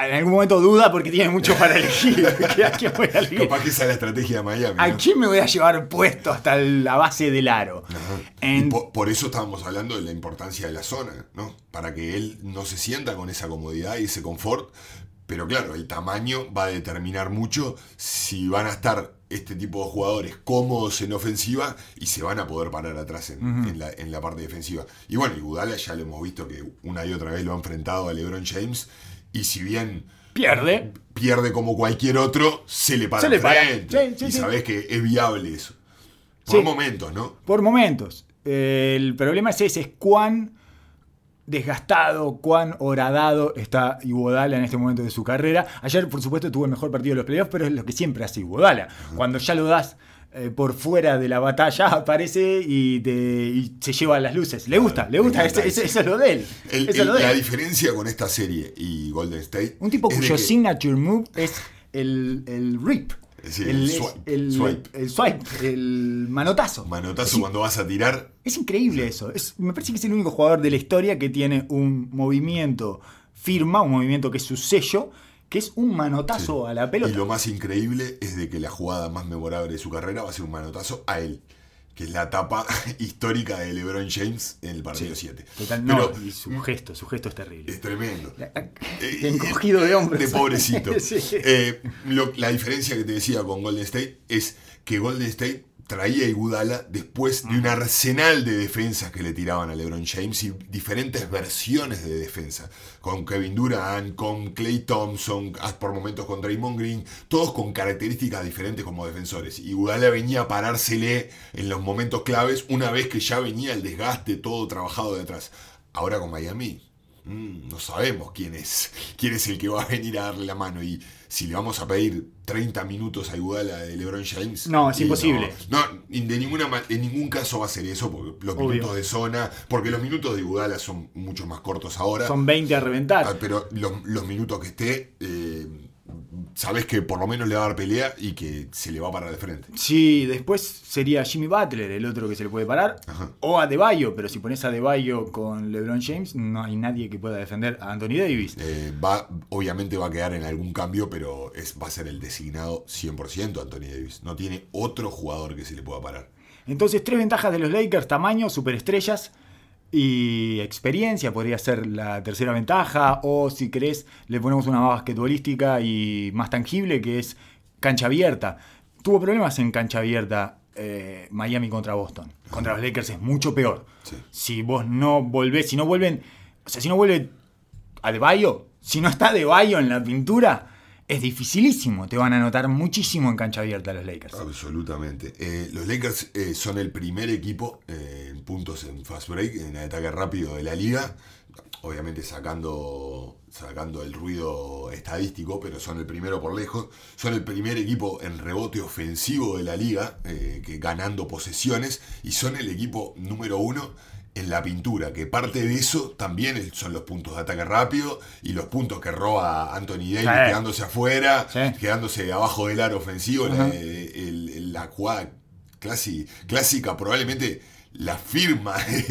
B: en algún momento duda porque tiene mucho para elegir. <laughs> ¿A quién voy a elegir?
C: Capaz que esa es la estrategia de Miami.
B: ¿A
C: ¿no?
B: quién me voy a llevar puesto hasta la base del aro?
C: Y
B: En-
C: po- por, eso estábamos hablando de la importancia de la zona, ¿no? Para que él no se sienta con esa comodidad y ese confort. Pero claro, el tamaño va a determinar mucho si van a estar este tipo de jugadores cómodos en ofensiva y se van a poder parar atrás en, en la, en la parte defensiva. Y bueno, y Iguodala ya lo hemos visto que una y otra vez lo ha enfrentado a LeBron James y si bien
B: Pierde.
C: pierde como cualquier otro, se le para
B: Se le para.
C: enfrente.
B: Sí, sí,
C: y
B: sí.
C: sabes que es viable eso. Por momentos, ¿no?
B: Por momentos. El problema es ese, es cuán desgastado, cuán horadado está Iguodala en este momento de su carrera. Ayer, por supuesto, tuvo el mejor partido de los playoffs, pero es lo que siempre hace Iguodala. Cuando ya lo das eh, por fuera de la batalla, <laughs> aparece y, te, y se lleva las luces. Le gusta, le gusta,
C: eso.
B: eso es lo de él.
C: El-
B: Eso es
C: el-
B: lo de
C: la
B: él.
C: diferencia con esta serie y Golden State.
B: Un tipo cuyo
C: que-
B: signature move es el, el rip.
C: Sí,
B: el,
C: el
B: es-
C: swipe,
B: el-
C: swipe.
B: el swipe, el manotazo.
C: Manotazo
B: Sí.
C: cuando vas a tirar.
B: Es increíble eso. Es, me parece que es el único jugador de la historia que tiene un movimiento firma, un movimiento que es su sello, que es un manotazo a la pelota.
C: Y lo más increíble es de que la jugada más memorable de su carrera va a ser un manotazo a él. Que es la etapa <laughs> histórica de LeBron James en el partido 7.
B: Total, no,
C: Pero
B: y su gesto, su gesto es terrible.
C: es tremendo.
B: Qué <laughs> encogido de hombros.
C: De pobrecito. <laughs>
B: Sí.
C: Eh, lo- la diferencia que te decía con Golden State es que Golden State traía a Iguodala después de un arsenal de defensas que le tiraban a LeBron James y diferentes versiones de defensa. Con Kevin Durant, con Clay Thompson, ah, por momentos con Draymond Green, todos con características diferentes como defensores. Iguodala venía a parársele en los momentos claves una vez que ya venía el desgaste todo trabajado de atrás. Ahora con Miami, Mm, no sabemos quién es, quién es el que va a venir a darle la mano. Y si le vamos a pedir 30 minutos a Iguala de LeBron James.
B: No, es imposible.
C: No, de ninguna en ningún caso va a ser eso, porque los
B: Obvio.
C: minutos de zona, porque los minutos de Iguala son mucho más cortos ahora.
B: Son 20 a reventar.
C: Ah, pero los, los minutos que esté, eh, sabes que por lo menos le va a dar pelea y que se le va a parar de frente.
B: Sí, después sería Jimmy Butler el otro que se le puede parar.
C: Ajá.
B: O a Debayo, pero si pones a Debayo con LeBron James, no hay nadie que pueda defender a Anthony Davis.
C: Eh, va, obviamente va a quedar en algún cambio, pero es, va a ser el designado 100% Anthony Davis. No tiene otro jugador que se le pueda parar.
B: Entonces, tres ventajas de los Lakers: tamaño, superestrellas y experiencia podría ser la tercera ventaja. O si querés, le ponemos una más basquetbolística y más tangible, que es cancha abierta. Tuvo problemas en cancha abierta eh, Miami contra Boston. Contra los Lakers es mucho peor.
C: Sí.
B: Si vos no volvés, si no vuelven, o sea, si no vuelve a De Bayo, si no está De Bayo en la pintura, es dificilísimo. Te van a anotar muchísimo en cancha abierta los Lakers.
C: Absolutamente. Eh, los Lakers eh, son el primer equipo eh, en puntos en fast break, en ataque rápido de la liga. Obviamente sacando, sacando el ruido estadístico, pero son el primero por lejos. Son el primer equipo en rebote ofensivo de la liga, que ganando posesiones, y son el equipo número uno en la pintura, que parte de eso también son los puntos de ataque rápido y los puntos que roba Anthony Davis
B: Sí.
C: quedándose afuera,
B: Sí.
C: quedándose abajo del aro ofensivo, la, el- el- la jugada clásica, probablemente la firma <laughs>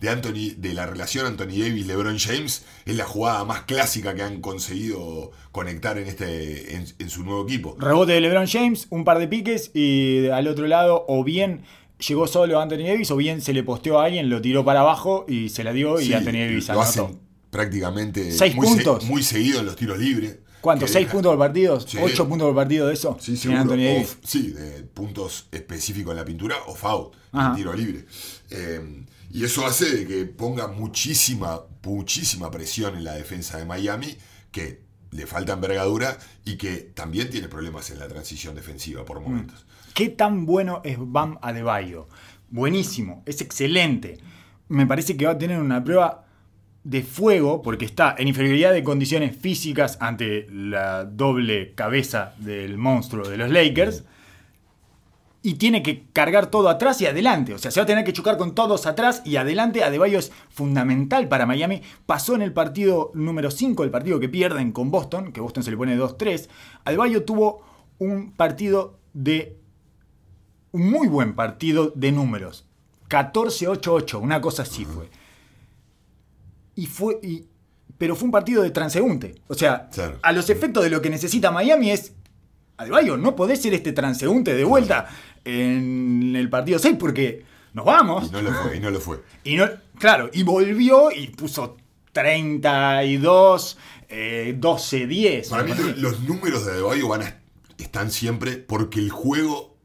C: de Anthony, de la relación Anthony Davis LeBron James es la jugada más clásica que han conseguido conectar en este en, en su nuevo equipo.
B: Rebote de LeBron James, un par de piques y al otro lado o bien llegó solo Anthony Davis o bien se le posteó a alguien, lo tiró para abajo y se la dio y Anthony Davis
C: lo
B: anotó.
C: hacen prácticamente
B: Seis
C: muy,
B: puntos.
C: muy seguido en los tiros libres.
B: ¿Cuánto?
C: Que
B: ¿Seis
C: deja-
B: puntos por partido?
C: Sí.
B: ¿Ocho puntos por partido de eso?
C: Sí, seguro.
B: Anthony
C: O-
B: Davis.
C: sí, de puntos específicos en la pintura o foul, en tiro libre. Eh, y eso hace de que ponga muchísima, muchísima presión en la defensa de Miami, que le falta envergadura y que también tiene problemas en la transición defensiva
B: Mm.
C: por momentos.
B: ¿Qué tan bueno es Bam Adebayo? Buenísimo, es excelente. Me parece que va a tener una prueba de fuego porque está en inferioridad de condiciones físicas ante la doble cabeza del monstruo de los Lakers. Y tiene que cargar todo atrás y adelante. O sea, se va a tener que chocar con todos atrás y adelante. Adebayo es fundamental para Miami. Pasó en el partido número 5, el partido que pierden con Boston, que Boston se le pone 2-3. Adebayo tuvo un partido de un muy buen partido de números. 14-8-8, una cosa así fue. Y fue. y- pero fue un partido de transeúnte. O sea,
C: Claro.
B: a los efectos de lo que necesita Miami es. Adebayo, no podés ser este transeúnte de vuelta en el partido 6 porque nos vamos.
C: Y no lo fue, y no lo fue.
B: Y no, claro, y volvió y puso 32, eh, 12-10.
C: Para mí los números de Adebayo van a, están siempre porque el juego,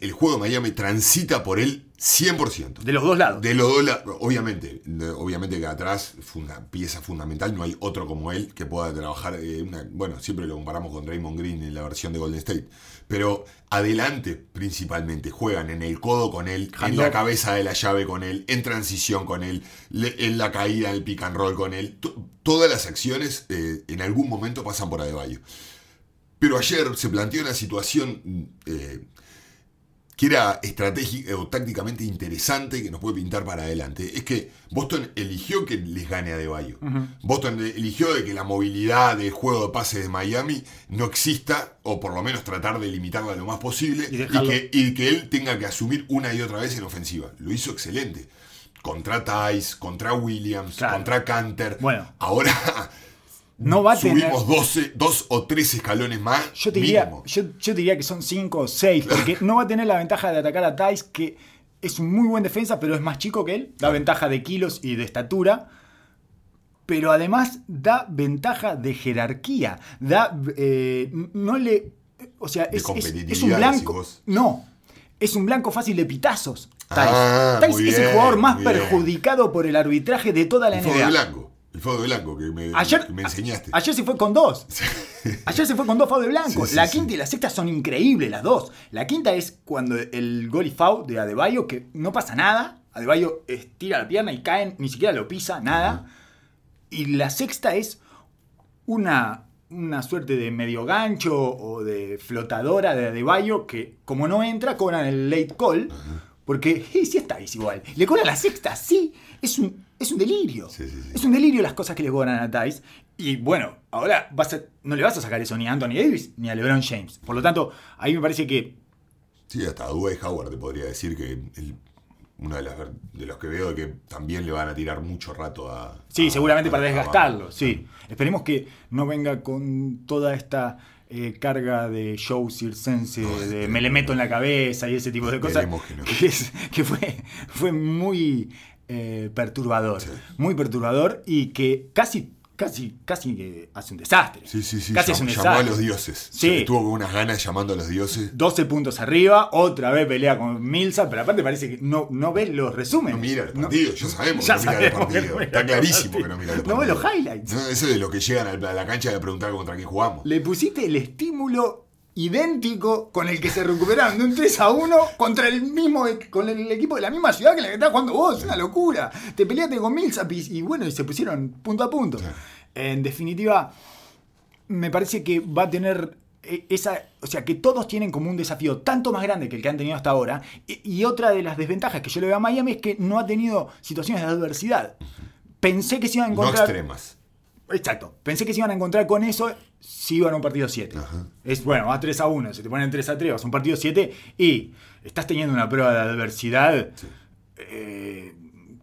C: el juego de Miami transita por él 100%.
B: De los dos lados.
C: De los dos lados, obviamente, obviamente que atrás, funda- pieza fundamental, no hay otro como él que pueda trabajar, eh, una- bueno, siempre lo comparamos con Draymond Green en la versión de Golden State, pero adelante principalmente, juegan en el codo con él, en la cabeza de la llave con él, en transición con él, le- en la caída, en el pick and roll con él, To- todas las acciones eh, en algún momento pasan por Adebayo. Pero ayer se planteó una situación eh, que era estratégica o tácticamente interesante que nos puede pintar para adelante. Es que Boston eligió que les gane a Adebayo. Boston eligió de que la movilidad del juego de pases de Miami no exista, o por lo menos tratar de limitarla lo más posible,
B: Y
C: y, que, y que él tenga que asumir una y otra vez en ofensiva. Lo hizo excelente. Contra Tice, contra Williams,
B: Claro.
C: contra Canter.
B: Bueno.
C: Ahora <laughs>
B: No va a tener-
C: subimos 12, dos o tres escalones más.
B: Yo te, diría, yo, yo te diría que son 5 o 6, porque no va a tener la ventaja de atacar a Tice, que es un muy buen defensa, pero es más chico que él. Da ventaja de kilos y de estatura. Pero además da ventaja de jerarquía. Da. eh, no le. O sea,
C: De
B: es, es- es un blanco. No. Es un blanco fácil de pitazos. Tice,
C: Ah,
B: Tice es el jugador más perjudicado por el arbitraje de toda la NBA.
C: blanco. El fuego de blanco que me,
B: Ayer,
C: que me enseñaste.
B: ayer se fue con dos. <laughs> Ayer se fue con dos fouls de blanco.
C: Sí, sí,
B: la
C: sí.
B: quinta y la sexta son increíbles, las dos. La quinta es cuando el gol y foul de Adebayo, que no pasa nada. Adebayo estira la pierna y caen, ni siquiera lo pisa, nada. Y la sexta es una, una suerte de medio gancho o de flotadora de Adebayo que, como no entra, cobran el late call. Porque, sí, sí está, es igual. Le cobran la sexta, sí. Es un, es un delirio.
C: Sí, sí, sí.
B: Es un delirio las cosas que le cobran a Tice. Y bueno, ahora vas a- no le vas a sacar eso ni a Anthony Davis ni a LeBron James. Por lo tanto, ahí me parece que
C: Sí, hasta Dwight Howard te podría decir que el- uno de, ver- de los que veo que también le van a tirar mucho rato a.
B: Sí,
C: a-
B: seguramente
C: a-
B: para desgastarlo, sí. Esperemos que no venga con toda esta eh, carga de show circense,
C: No,
B: de
C: esperemos.
B: me le meto en la cabeza y ese tipo de cosas.
C: Esperemos que no. <laughs>
B: Que, es- que fue, fue muy eh, perturbador. Muy perturbador y que casi casi, casi que hace un desastre.
C: Sí, sí, sí.
B: Casi
C: llam-
B: es un
C: llamó
B: desastre.
C: a los dioses.
B: Sí.
C: Estuvo con unas ganas llamando a los dioses.
B: 12 puntos arriba, otra vez pelea con Milsa, pero aparte parece que no, no ves los resúmenes.
C: No mira el
B: No-
C: partido, ya sabemos
B: Ya
C: que no mira el partido.
B: no mira
C: Está clarísimo
B: partido.
C: que no mira el
B: No
C: partido.
B: ve los highlights.
C: No, eso es de lo que llegan a la cancha de preguntar contra quién jugamos.
B: Le pusiste el estímulo idéntico con el que se recuperaron de un 3 a 1 contra el mismo con el equipo de la misma ciudad que la que estás jugando vos, es una locura. Te peleaste con Millsap y, y bueno, y se pusieron punto a punto. En definitiva, me parece que va a tener eh, esa, o sea, que todos tienen como un desafío tanto más grande que el que han tenido hasta ahora. Y, y otra de las desventajas que yo le veo a Miami es que no ha tenido situaciones de adversidad. Pensé que se iban a
C: No
B: encontrar.
C: extremas.
B: Exacto. Pensé que se iban a encontrar con eso si iban a un partido 7.
C: Ajá.
B: Es bueno, vas 3 a 1, se te ponen 3 a 3, vas a un partido 7 y estás teniendo una prueba de adversidad eh,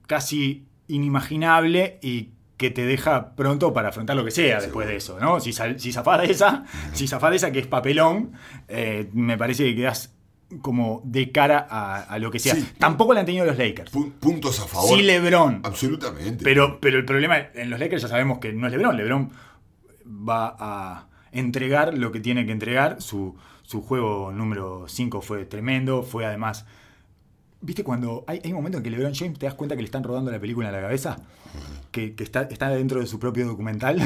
B: casi inimaginable y que te deja pronto para afrontar lo que sea después de eso, ¿no? Si, si zafás de esa, si zafás de esa que es papelón, eh, me parece que quedas como de cara a, a lo que sea.
C: Sí.
B: Tampoco la han tenido los Lakers.
C: Pu- puntos a favor.
B: Sí, LeBron.
C: Absolutamente.
B: Pero, pero el problema en los Lakers ya sabemos que no es LeBron. LeBron va a entregar lo que tiene que entregar. Su, su juego número 5 fue tremendo. Fue además. ¿Viste cuando hay, hay un momento en que LeBron James te das cuenta que le están rodando la película en la cabeza? Que, que está, está dentro de su propio documental.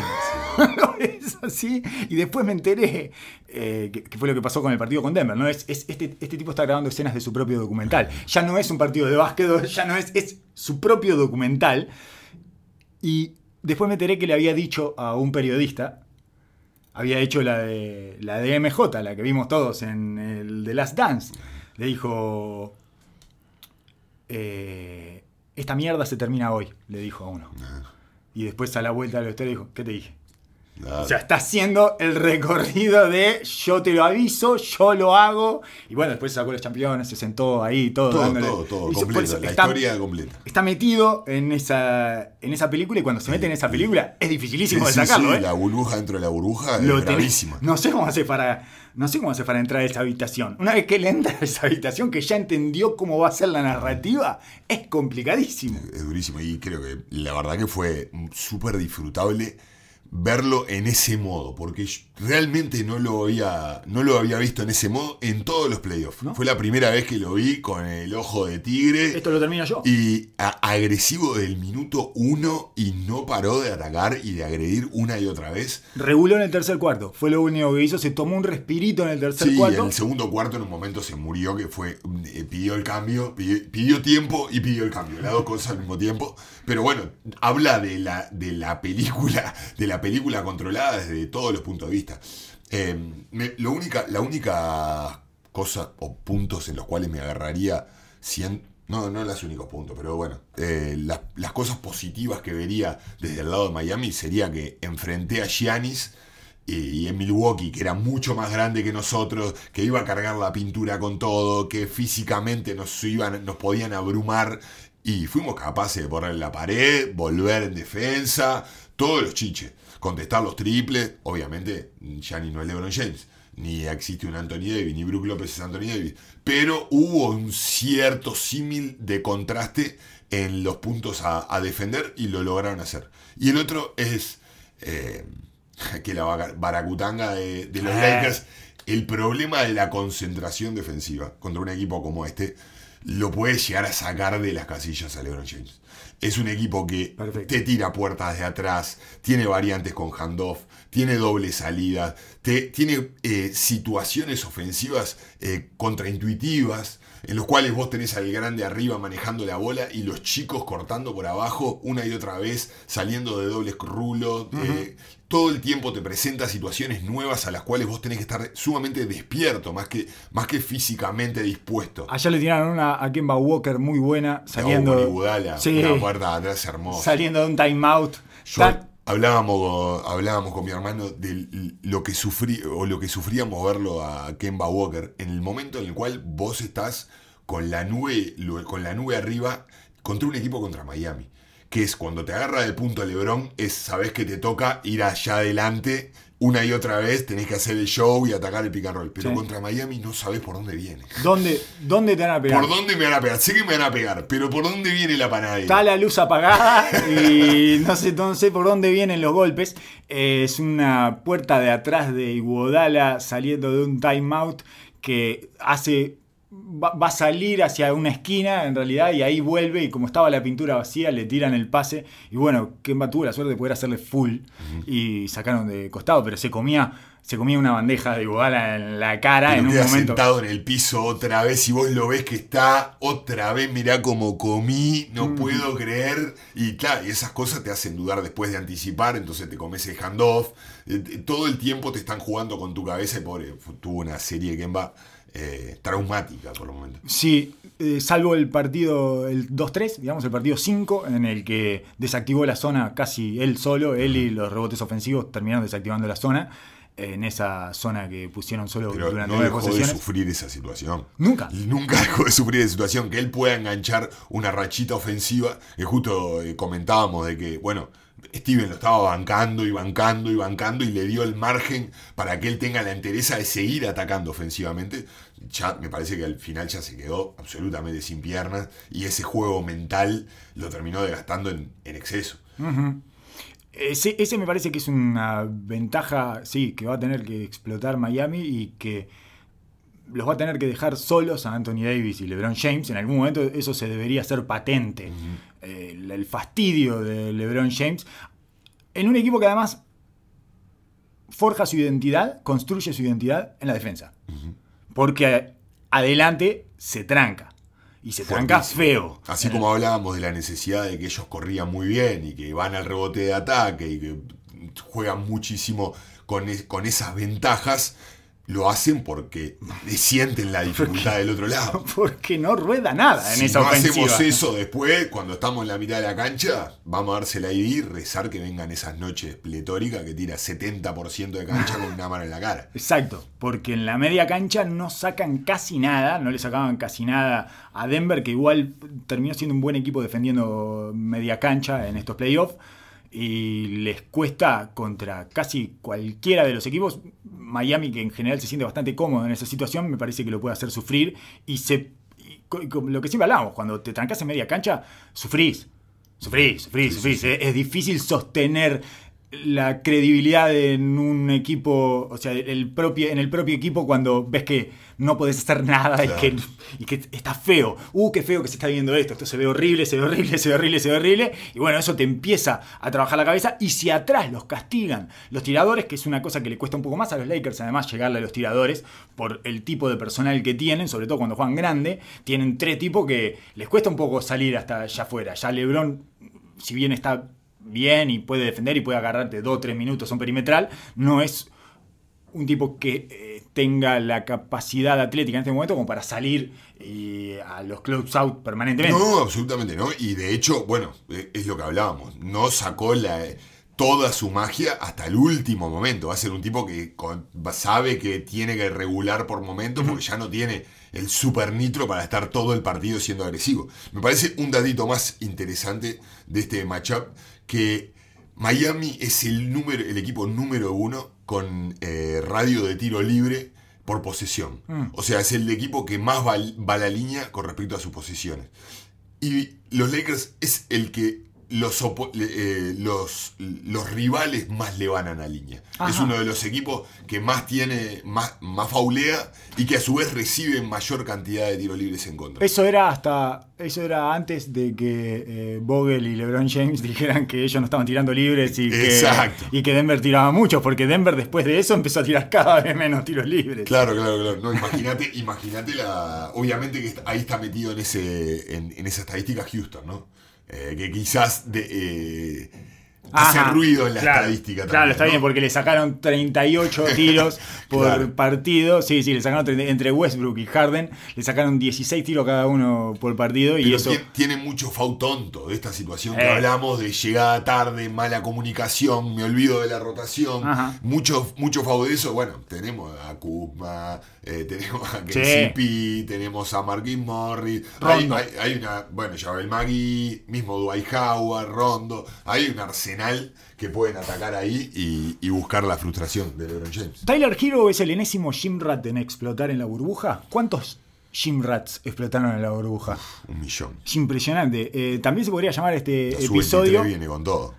B: No, <laughs> es así. Y después me enteré eh, que, que fue lo que pasó con el partido con Denver. ¿no? Es, es- este, este tipo está grabando escenas de su propio documental. Ya no es un partido de básquet, ya no es, es su propio documental. Y después me enteré que le había dicho a un periodista, había hecho la de, la de MJ, la que vimos todos en el The Last Dance. Le dijo, eh, esta mierda se termina hoy, le dijo a uno. Y después a la vuelta de la historia dijo, ¿qué te dije? O sea, está haciendo el recorrido de yo te lo aviso, yo lo hago. Y bueno, después sacó los campeones, se sentó ahí, todo.
C: todo,
B: dándole-
C: todo, Completo.
B: eso
C: La
B: está-
C: historia completa.
B: Está metido en esa, en esa película y cuando se mete en esa película es dificilísimo
C: Sí,
B: de sacarlo, ¿eh?
C: La burbuja dentro de la burbuja
B: Lo
C: es bravísima.
B: No sé cómo hace para. No sé cómo hace para entrar a esa habitación. Una vez que él entra a esa habitación, que ya entendió cómo va a ser la narrativa, es complicadísimo.
C: Es durísimo. Y creo que la verdad que fue súper disfrutable verlo en ese modo. Porque realmente no lo había, no lo había visto en ese modo en todos los playoffs.
B: ¿No?
C: Fue la primera vez que lo vi con el ojo de tigre.
B: Esto lo termino yo.
C: Y agresivo del minuto uno y no paró de atacar y de agredir una y otra vez.
B: Reguló en el tercer cuarto. Fue lo único que hizo. Se tomó un respirito en el tercer
C: Sí, en el segundo cuarto en un momento se murió, que fue, eh, pidió el cambio, pidió, pidió tiempo y pidió el cambio, las dos cosas al mismo tiempo. Pero bueno, habla de la, de la película, de la película controlada desde todos los puntos de vista. Eh, lo única, la única cosa o puntos en los cuales me agarraría, no, no los únicos puntos, pero bueno, eh, las, cosas positivas que vería desde el lado de Miami sería que enfrenté a Giannis y en Milwaukee, que era mucho más grande que nosotros, que iba a cargar la pintura con todo, que físicamente nos, iban, nos podían abrumar, y fuimos capaces de poner en la pared, volver en defensa, todos los chiches, contestar los triples, obviamente, Gianni no es LeBron James, ni existe un Anthony Davis, ni Brook López es Anthony Davis, pero hubo un cierto símil de contraste en los puntos a, a defender y lo lograron hacer. Y el otro es... eh, <laughs> que la baracutanga de, de los
B: Eh.
C: Lakers, el problema de la concentración defensiva contra un equipo como este, lo puede llegar a sacar de las casillas a LeBron James. Es un equipo que
B: Perfecto.
C: te tira puertas de atrás, tiene variantes con handoff, tiene doble salida, te, tiene eh, situaciones ofensivas eh, contraintuitivas, en los cuales vos tenés al grande arriba manejando la bola y los chicos cortando por abajo una y otra vez, saliendo de dobles rulos. eh, todo el tiempo te presenta situaciones nuevas a las cuales vos tenés que estar sumamente despierto, más que, más que físicamente dispuesto.
B: Ayer le tiraron una a Kemba Walker muy buena, saliendo,
C: Con Iguodala,
B: Sí.
C: una puerta de atrás hermosa.
B: saliendo de un timeout.
C: Hablábamos, hablábamos con mi hermano de lo que sufrí o lo que sufríamos verlo a Kemba Walker en el momento en el cual vos estás con la nube, con la nube arriba contra un equipo contra Miami. Que es cuando te agarra de punto LeBron, es sabes que te toca ir allá adelante una y otra vez tenés que hacer el show y atacar el pick and roll. Pero
B: Sí.
C: contra Miami no sabés por dónde viene.
B: ¿Dónde, ¿Dónde te van a pegar?
C: ¿Por dónde me van a pegar? Sé que me van a pegar, pero ¿por dónde viene la panadera?
B: Está la luz apagada y no sé, no sé por dónde vienen los golpes. Eh, es una puerta de atrás de Iguodala saliendo de un timeout que hace. Va, va a salir hacia una esquina en realidad y ahí vuelve y como estaba la pintura vacía le tiran el pase y bueno, Kemba tuvo la suerte de poder hacerle full y sacaron de costado, pero se comía se comía una bandeja de Iguodala en la cara
C: Pero
B: en un momento.
C: sentado en el piso otra vez y vos lo ves que está otra vez, mirá cómo comí, no
B: Mm.
C: puedo creer. Y claro, y esas cosas te hacen dudar después de anticipar, entonces te comes el handoff. Eh, eh, Todo el tiempo te están jugando con tu cabeza y pobre, tuvo una serie de Kemba eh, traumática por el momento.
B: Sí, eh, salvo el partido, el 2-3, digamos, el partido 5, en el que desactivó la zona casi él solo, él y los rebotes ofensivos terminaron desactivando la zona, en esa zona que pusieron solo
C: Pero
B: durante
C: no dejó de sufrir esa situación.
B: Nunca.
C: Nunca <laughs> dejó de sufrir esa situación. Que él pueda enganchar una rachita ofensiva. Que justo eh, comentábamos de que, bueno, Steven lo estaba bancando y bancando y bancando y le dio el margen para que él tenga la entereza de seguir atacando ofensivamente. Ya me parece que al final ya se quedó absolutamente sin piernas y ese juego mental lo terminó desgastando en, en exceso.
B: Ese, ese me parece que es una ventaja, sí, que va a tener que explotar Miami y que los va a tener que dejar solos a Anthony Davis y LeBron James. En algún momento eso se debería hacer patente. El, el fastidio de LeBron James. En un equipo que además forja su identidad, construye su identidad en la defensa. Porque adelante se tranca. Y se tranca
C: Fuertísimo.
B: feo.
C: Así como hablábamos de la necesidad de que ellos corrían muy bien y que van al rebote de ataque y que juegan muchísimo con, es- con esas ventajas, lo hacen porque sienten la dificultad del otro lado. <laughs>
B: Porque no rueda nada en
C: Si
B: esa
C: no
B: ofensiva.
C: hacemos eso después, cuando estamos en la mitad de la cancha, vamos a darse la ID y rezar que vengan esas noches pletóricas que tira 70% de cancha con una mano en la cara. <laughs>
B: Exacto, porque en la media cancha no sacan casi nada, no le sacaban casi nada a Denver, que igual terminó siendo un buen equipo defendiendo media cancha en estos playoffs, y les cuesta contra casi cualquiera de los equipos. Miami, que en general se siente bastante cómodo en esa situación, me parece que lo puede hacer sufrir, y se... y lo que siempre hablamos, cuando te trancas en media cancha, sufrís. Sufrís, sufrís,
C: Sí,
B: sufrís.
C: sí, sí.
B: Es, es difícil sostener la credibilidad en un equipo, o sea, el propio, en el propio equipo cuando ves que no podés hacer nada
C: Claro.
B: y, que, y que está feo. Uh, qué feo que se está viendo esto. Esto se ve horrible, se ve horrible, se ve horrible, se ve horrible. Y bueno, eso te empieza a trabajar la cabeza. Y si atrás los castigan los tiradores, que es una cosa que le cuesta un poco más a los Lakers, además, llegarle a los tiradores por el tipo de personal que tienen, sobre todo cuando juegan grande, tienen tres tipos que les cuesta un poco salir hasta allá afuera. Ya LeBron, si bien está bien y puede defender y puede agarrarte dos o tres minutos a un perimetral, no es un tipo que eh, tenga la capacidad atlética en este momento como para salir eh, a los close out permanentemente.
C: No, absolutamente no. Y de hecho, bueno, eh, es lo que hablábamos. No sacó la, toda su magia hasta el último momento. Va a ser un tipo que con- sabe que tiene que regular por momentos porque ya no tiene el super nitro para estar todo el partido siendo agresivo. Me parece un datito más interesante de este matchup que Miami es el, número, el equipo número uno con eh, radio de tiro libre por posesión. O sea, es el equipo que más va, va a la línea con respecto a sus posesiones. Y los Lakers es el que los, eh, los, los rivales más le van a la línea.
B: Ajá.
C: Es uno de los equipos que más tiene, más, más faulea y que a su vez recibe mayor cantidad de tiros libres en contra.
B: Eso era hasta. Eso era antes de que eh, Vogel y LeBron James <laughs> dijeran que ellos no estaban tirando libres y que,
C: Exacto.
B: y que Denver tiraba mucho, porque Denver después de eso empezó a tirar cada vez menos tiros libres.
C: Claro, claro, claro. No, imagínate, <laughs> imagínate la. Obviamente que ahí está metido en ese. en, en esa estadística Houston, ¿no? Eh, que quizás de, eh, hace
B: Ajá,
C: ruido en la
B: claro,
C: estadística también.
B: Claro, está
C: ¿no?
B: bien, porque le sacaron 38 <laughs> tiros por
C: Claro.
B: partido. Sí, sí, le sacaron 30 entre Westbrook y Harden, le sacaron 16 tiros cada uno por partido y
C: Pero
B: eso.
C: tie- tiene mucho fau tonto de esta situación que
B: Eh.
C: hablamos de llegada tarde, mala comunicación, me olvido de la rotación,
B: Ajá.
C: mucho, mucho fau de eso. Bueno, tenemos a Kuzma, eh, <laughs> tenemos a
B: Sí.
C: KCP, tenemos a Marquis Morris, hay,
B: Rondo.
C: hay- hay una, bueno, Javel Magui, mismo Dwight Howard, Rondo, hay un arsenal arsenal que pueden atacar ahí y, y buscar la frustración de LeBron James.
B: ¿Tyler Hero es el enésimo Gymrat en explotar en la burbuja? ¿Cuántos Gymrats explotaron en la burbuja?
C: Un millón.
B: Es impresionante. Eh, también se podría llamar este
C: La
B: episodio.
C: sub-23 viene con todo.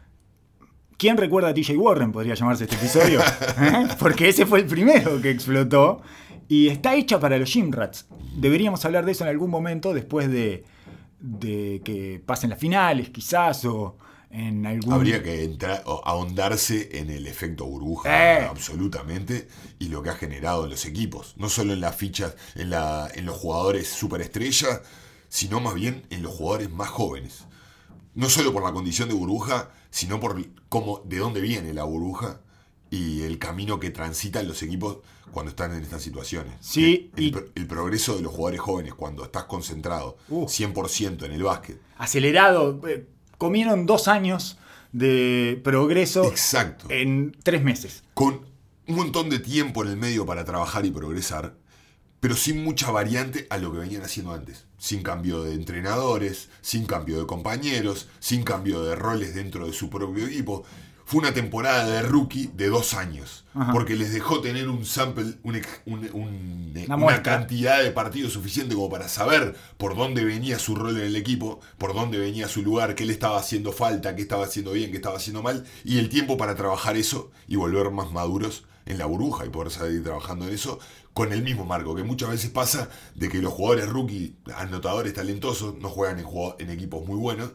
B: ¿Quién recuerda a TJ Warren? Podría llamarse este episodio. <laughs> ¿Eh? Porque ese fue el primero que explotó. Y está hecha para los Gymrats. Deberíamos hablar de eso en algún momento después de, de que pasen las finales, quizás, o en algún.
C: Habría que entrar, o ahondarse en el efecto burbuja,
B: Eh.
C: absolutamente, y lo que ha generado en los equipos. No solo en las fichas, en, la, en los jugadores superestrella, sino más bien en los jugadores más jóvenes. No solo por la condición de burbuja, sino por cómo, de dónde viene la burbuja y el camino que transitan los equipos cuando están en estas situaciones.
B: Sí,
C: el, progreso de los jugadores jóvenes cuando estás concentrado
B: Uh.
C: 100% en el básquet.
B: acelerado. Comieron dos años de progreso
C: Exacto.
B: en tres meses.
C: con un montón de tiempo en el medio para trabajar y progresar, pero sin mucha variante a lo que venían haciendo antes. Sin cambio de entrenadores, sin cambio de compañeros, sin cambio de roles dentro de su propio equipo. Fue una temporada de rookie de dos años,
B: Ajá.
C: porque les dejó tener un sample, un un- un-
B: Una
C: cantidad de partidos suficiente como para saber por dónde venía su rol en el equipo, por dónde venía su lugar, qué le estaba haciendo falta, qué estaba haciendo bien, qué estaba haciendo mal, y el tiempo para trabajar eso y volver más maduros en la burbuja y poder seguir trabajando en eso con el mismo marco, que muchas veces pasa de que los jugadores rookie, anotadores talentosos, no juegan en equipos muy buenos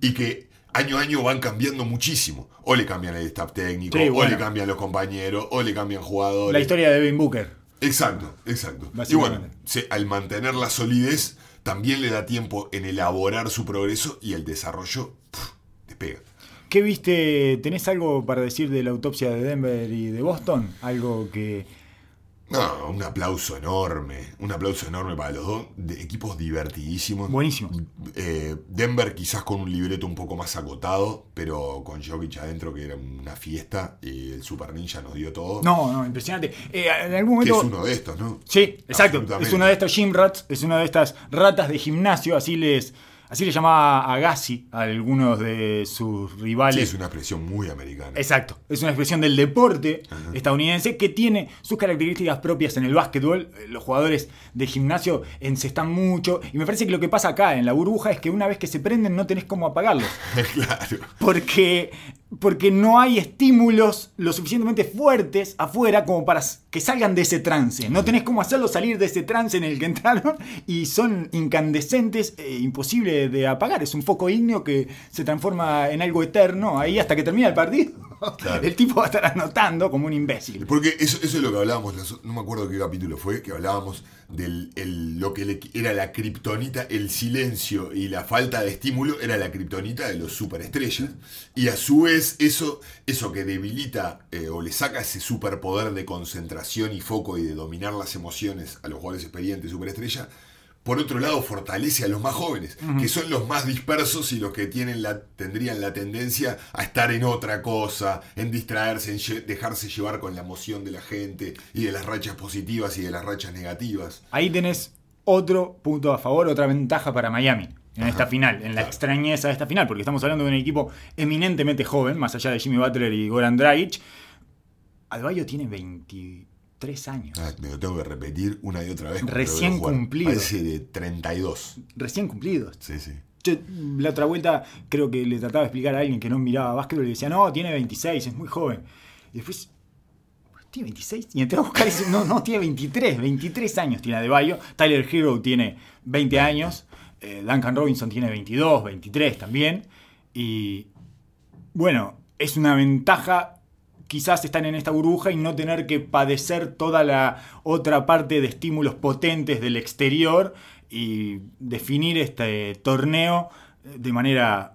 C: y que año a año van cambiando muchísimo. O le cambian el staff técnico,
B: Sí,
C: o
B: bueno.
C: le cambian los compañeros, o le cambian jugadores.
B: La historia de Devin Booker.
C: Exacto, exacto. Y bueno, se- al mantener la solidez, también le da tiempo en elaborar su progreso y el desarrollo pf, despega.
B: ¿Qué viste? ¿Tenés algo para decir de la autopsia de Denver y de Boston? Algo que.
C: No, un aplauso enorme, un aplauso enorme para los dos, de equipos divertidísimos.
B: Buenísimo.
C: Eh, Denver quizás con un libreto un poco más acotado, pero con Jokic adentro que era una fiesta y el Super Ninja nos dio todo.
B: No, no, impresionante. Eh, en algún
C: que es
B: momento.
C: uno de estos, ¿no?
B: Sí, exacto. Es uno de estos gym rats, es una de estas ratas de gimnasio, así les. Así le llamaba Agassi a algunos de sus rivales.
C: Sí, es una expresión muy americana.
B: Exacto, es una expresión del deporte estadounidense que tiene sus características propias en el básquetbol. Eh, Los jugadores de gimnasio encestan mucho y me parece que lo que pasa acá en la burbuja es que una vez que se prenden no tenés cómo apagarlos. <laughs>
C: claro.
B: Porque, porque no hay estímulos lo suficientemente fuertes afuera como para que salgan de ese trance. No tenés cómo hacerlos salir de ese trance en el que entraron <laughs> y son incandescentes e imposible de apagar. Es un foco ígneo que se transforma en algo eterno ahí hasta que termina el partido.
C: Claro.
B: El tipo va a estar anotando como un imbécil.
C: Porque eso, eso es lo que hablábamos, no me acuerdo qué capítulo fue, que hablábamos de lo que le- era la kriptonita, el silencio y la falta de estímulo era la kriptonita de los superestrellas. Y a su vez eso, eso que debilita eh, o le saca ese superpoder de concentración y foco y de dominar las emociones a los jugadores experientes superestrella, por otro lado fortalece a los más jóvenes, que son los más dispersos y los que tienen la, tendrían la tendencia a estar en otra cosa, en distraerse, en dejarse llevar con la emoción de la gente y de las rachas positivas y de las rachas negativas.
B: Ahí tenés otro punto a favor, otra ventaja para Miami en esta final, en la extrañeza de esta final, porque estamos hablando de un equipo eminentemente joven, más allá de Jimmy Butler y Goran Dragic. Adebayo tiene 23 años.
C: Ah, me lo tengo que repetir una y otra vez.
B: Recién
C: lo veo jugar.
B: cumplido.
C: Parece de 32.
B: Recién cumplidos.
C: Sí, sí.
B: Yo, la otra vuelta creo que le trataba de explicar a alguien que no miraba básquetbol y le decía, no, tiene 26, es muy joven. Y después, ¿tiene 26? Y entré a buscar y dice, no, no, tiene 23, 23 años tiene Adebayo. Tyler Hero tiene 20 años. eh, Duncan Robinson tiene 22, 23 también. Y bueno, es una ventaja quizás estar en esta burbuja y no tener que padecer toda la otra parte de estímulos potentes del exterior y definir este torneo de manera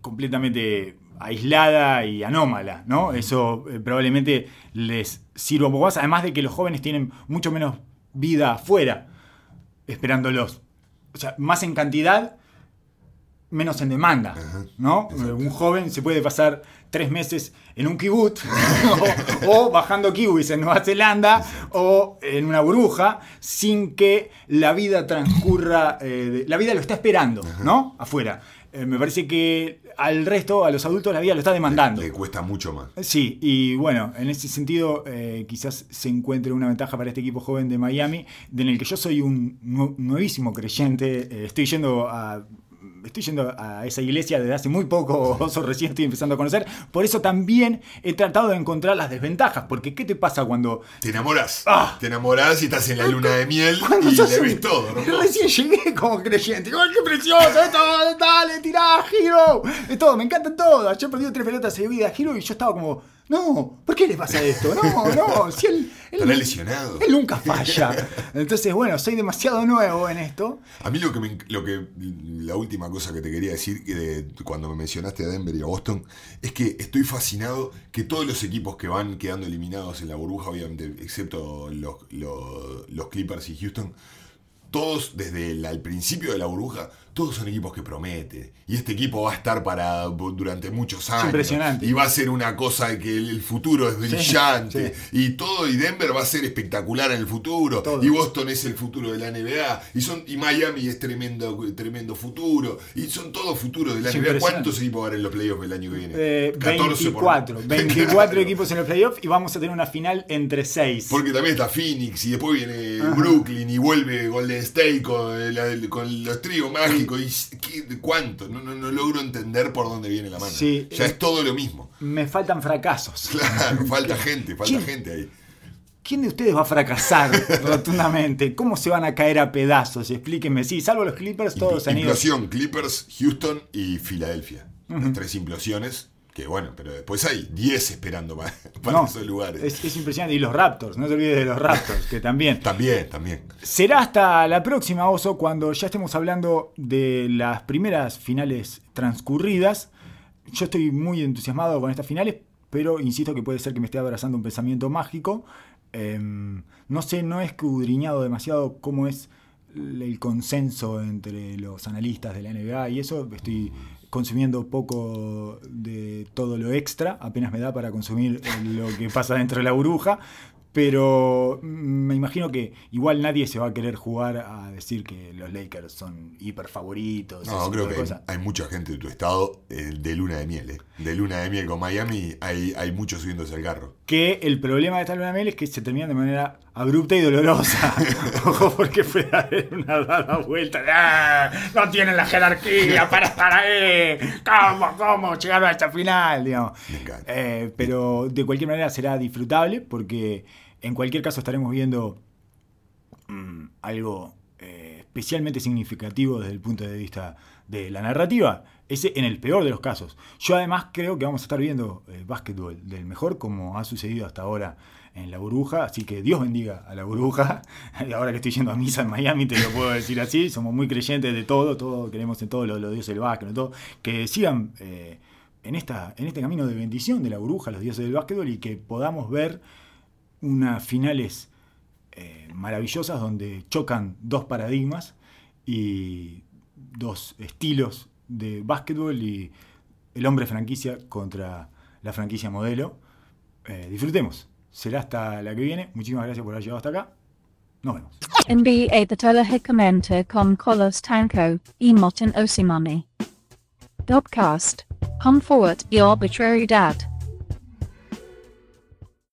B: completamente aislada y anómala, ¿no? Eso eh, probablemente les sirva un poco más, además de que los jóvenes tienen mucho menos vida afuera esperándolos. O sea, más en cantidad, menos en demanda, ¿no? Un joven se puede pasar tres meses en un kibutz <laughs> o, o bajando kiwis en Nueva Zelanda o en una burbuja sin que la vida transcurra, eh, de- la vida lo está esperando, ¿no? Afuera. Eh, me parece que al resto, a los adultos, la vida lo está demandando.
C: Le cuesta mucho más.
B: Sí, y bueno, en ese sentido eh, quizás se encuentre una ventaja para este equipo joven de Miami, en el que yo soy un nu- nuevísimo creyente, eh, estoy yendo a... Estoy yendo a esa iglesia desde hace muy poco, <laughs> oso recién estoy empezando a conocer. Por eso también he tratado de encontrar las desventajas. Porque, ¿qué te pasa cuando
C: Te enamoras.
B: Ah.
C: Te enamoras y estás en la luna de miel <laughs>
B: Cuando
C: y le ves todo. ¿no?
B: Recién llegué como creyente. ¡Ay, qué precioso! Esto, dale, tirá, Hero. Es todo, me encanta todo. Yo he perdido tres pelotas seguidas a Hero y yo estaba como, no, ¿por qué le pasa esto? No, no, si él. él
C: Estará lesionado.
B: Él nunca falla. Entonces, bueno, soy demasiado nuevo en esto.
C: A mí lo que, me, lo que la última cosa que te quería decir cuando me mencionaste a Denver y a Boston es que estoy fascinado que todos los equipos que van quedando eliminados en la burbuja, obviamente, excepto los, los- los Clippers y Houston, todos desde el principio de la burbuja, todos son equipos que prometen. Y este equipo va a estar para durante muchos años.
B: impresionante.
C: Y va a ser una cosa que el, futuro es brillante. Y todo, y Denver va a ser espectacular en el futuro.
B: Todo.
C: Y Boston es el futuro de la NBA. Y son y Miami es tremendo, tremendo futuro. Y son todos futuros de la
B: Es
C: NBA. ¿Cuántos equipos van en los playoffs el año que viene?
B: Eh,
C: 14 por-
B: 24. 24
C: Claro.
B: equipos en el playoff y vamos a tener una final entre 6.
C: Porque también está Phoenix y después viene Brooklyn y vuelve Golden State con, el- con los trigos mágicos. ¿Y qué- cuánto? No, no, no logro entender por dónde viene la mano.
B: Sí,
C: ya
B: eh,
C: es todo lo mismo.
B: Me faltan fracasos.
C: Claro, falta <laughs> gente, falta
B: ¿Quién?
C: gente ahí.
B: ¿Quién de ustedes va a fracasar <laughs> rotundamente? ¿Cómo se van a caer a pedazos? Explíquenme. Sí, salvo los Clippers, todos han ido.
C: Implosión, Clippers, Houston y Filadelfia. Las tres implosiones, que bueno, pero después hay 10 esperando para, <laughs> para
B: No,
C: esos lugares.
B: Es, es impresionante. Y los Raptors, no te olvides de los Raptors, que también. <laughs>
C: También, también.
B: Será hasta la próxima, Oso, cuando ya estemos hablando de las primeras finales transcurridas. Yo estoy muy entusiasmado con estas finales, pero insisto que puede ser que me esté abrazando un pensamiento mágico. Em, no sé, no he escudriñado demasiado cómo es el consenso entre los analistas de la NBA y eso. Estoy consumiendo poco de todo lo extra, apenas me da para consumir lo que pasa dentro de la burbuja. Pero me imagino que igual nadie se va a querer jugar a decir que los Lakers son hiper favoritos.
C: No, creo que hay, hay mucha gente de tu estado eh, de luna de miel. eh. De luna de miel con Miami hay, hay muchos subiéndose al carro.
B: Que el problema de esta luna de miel es que se termina de manera abrupta y dolorosa. <laughs> Ojo, porque puede haber una dada vuelta. "Ah, No tienen la jerarquía para estar ahí. ¿Cómo, cómo llegaron a esta final? Digamos. Eh, pero de cualquier manera será disfrutable porque en cualquier caso estaremos viendo mm, algo eh, especialmente significativo desde el punto de vista de la narrativa. Ese en el peor de los casos. Yo además creo que vamos a estar viendo el básquetbol del mejor como ha sucedido hasta ahora en la burbuja, así que Dios bendiga a la burbuja. <laughs> Ahora que estoy yendo a misa en Miami, te lo puedo decir así, somos muy creyentes de todo, todo queremos en todo lo, los dioses del básquet, todo, que sigan eh, en, esta, en este camino de bendición de la burbuja, los dioses del básquetbol, y que podamos ver unas finales eh, maravillosas donde chocan dos paradigmas y dos estilos de básquetbol y el hombre franquicia contra la franquicia modelo. Eh, disfrutemos. Será hasta la que viene. Muchísimas gracias por haber llegado hasta acá. Nos vemos.
D: NBA Datolahicamente con Colos Tanko, Emotin Osimani. Dopcast. Hum forward, the arbitrary dad.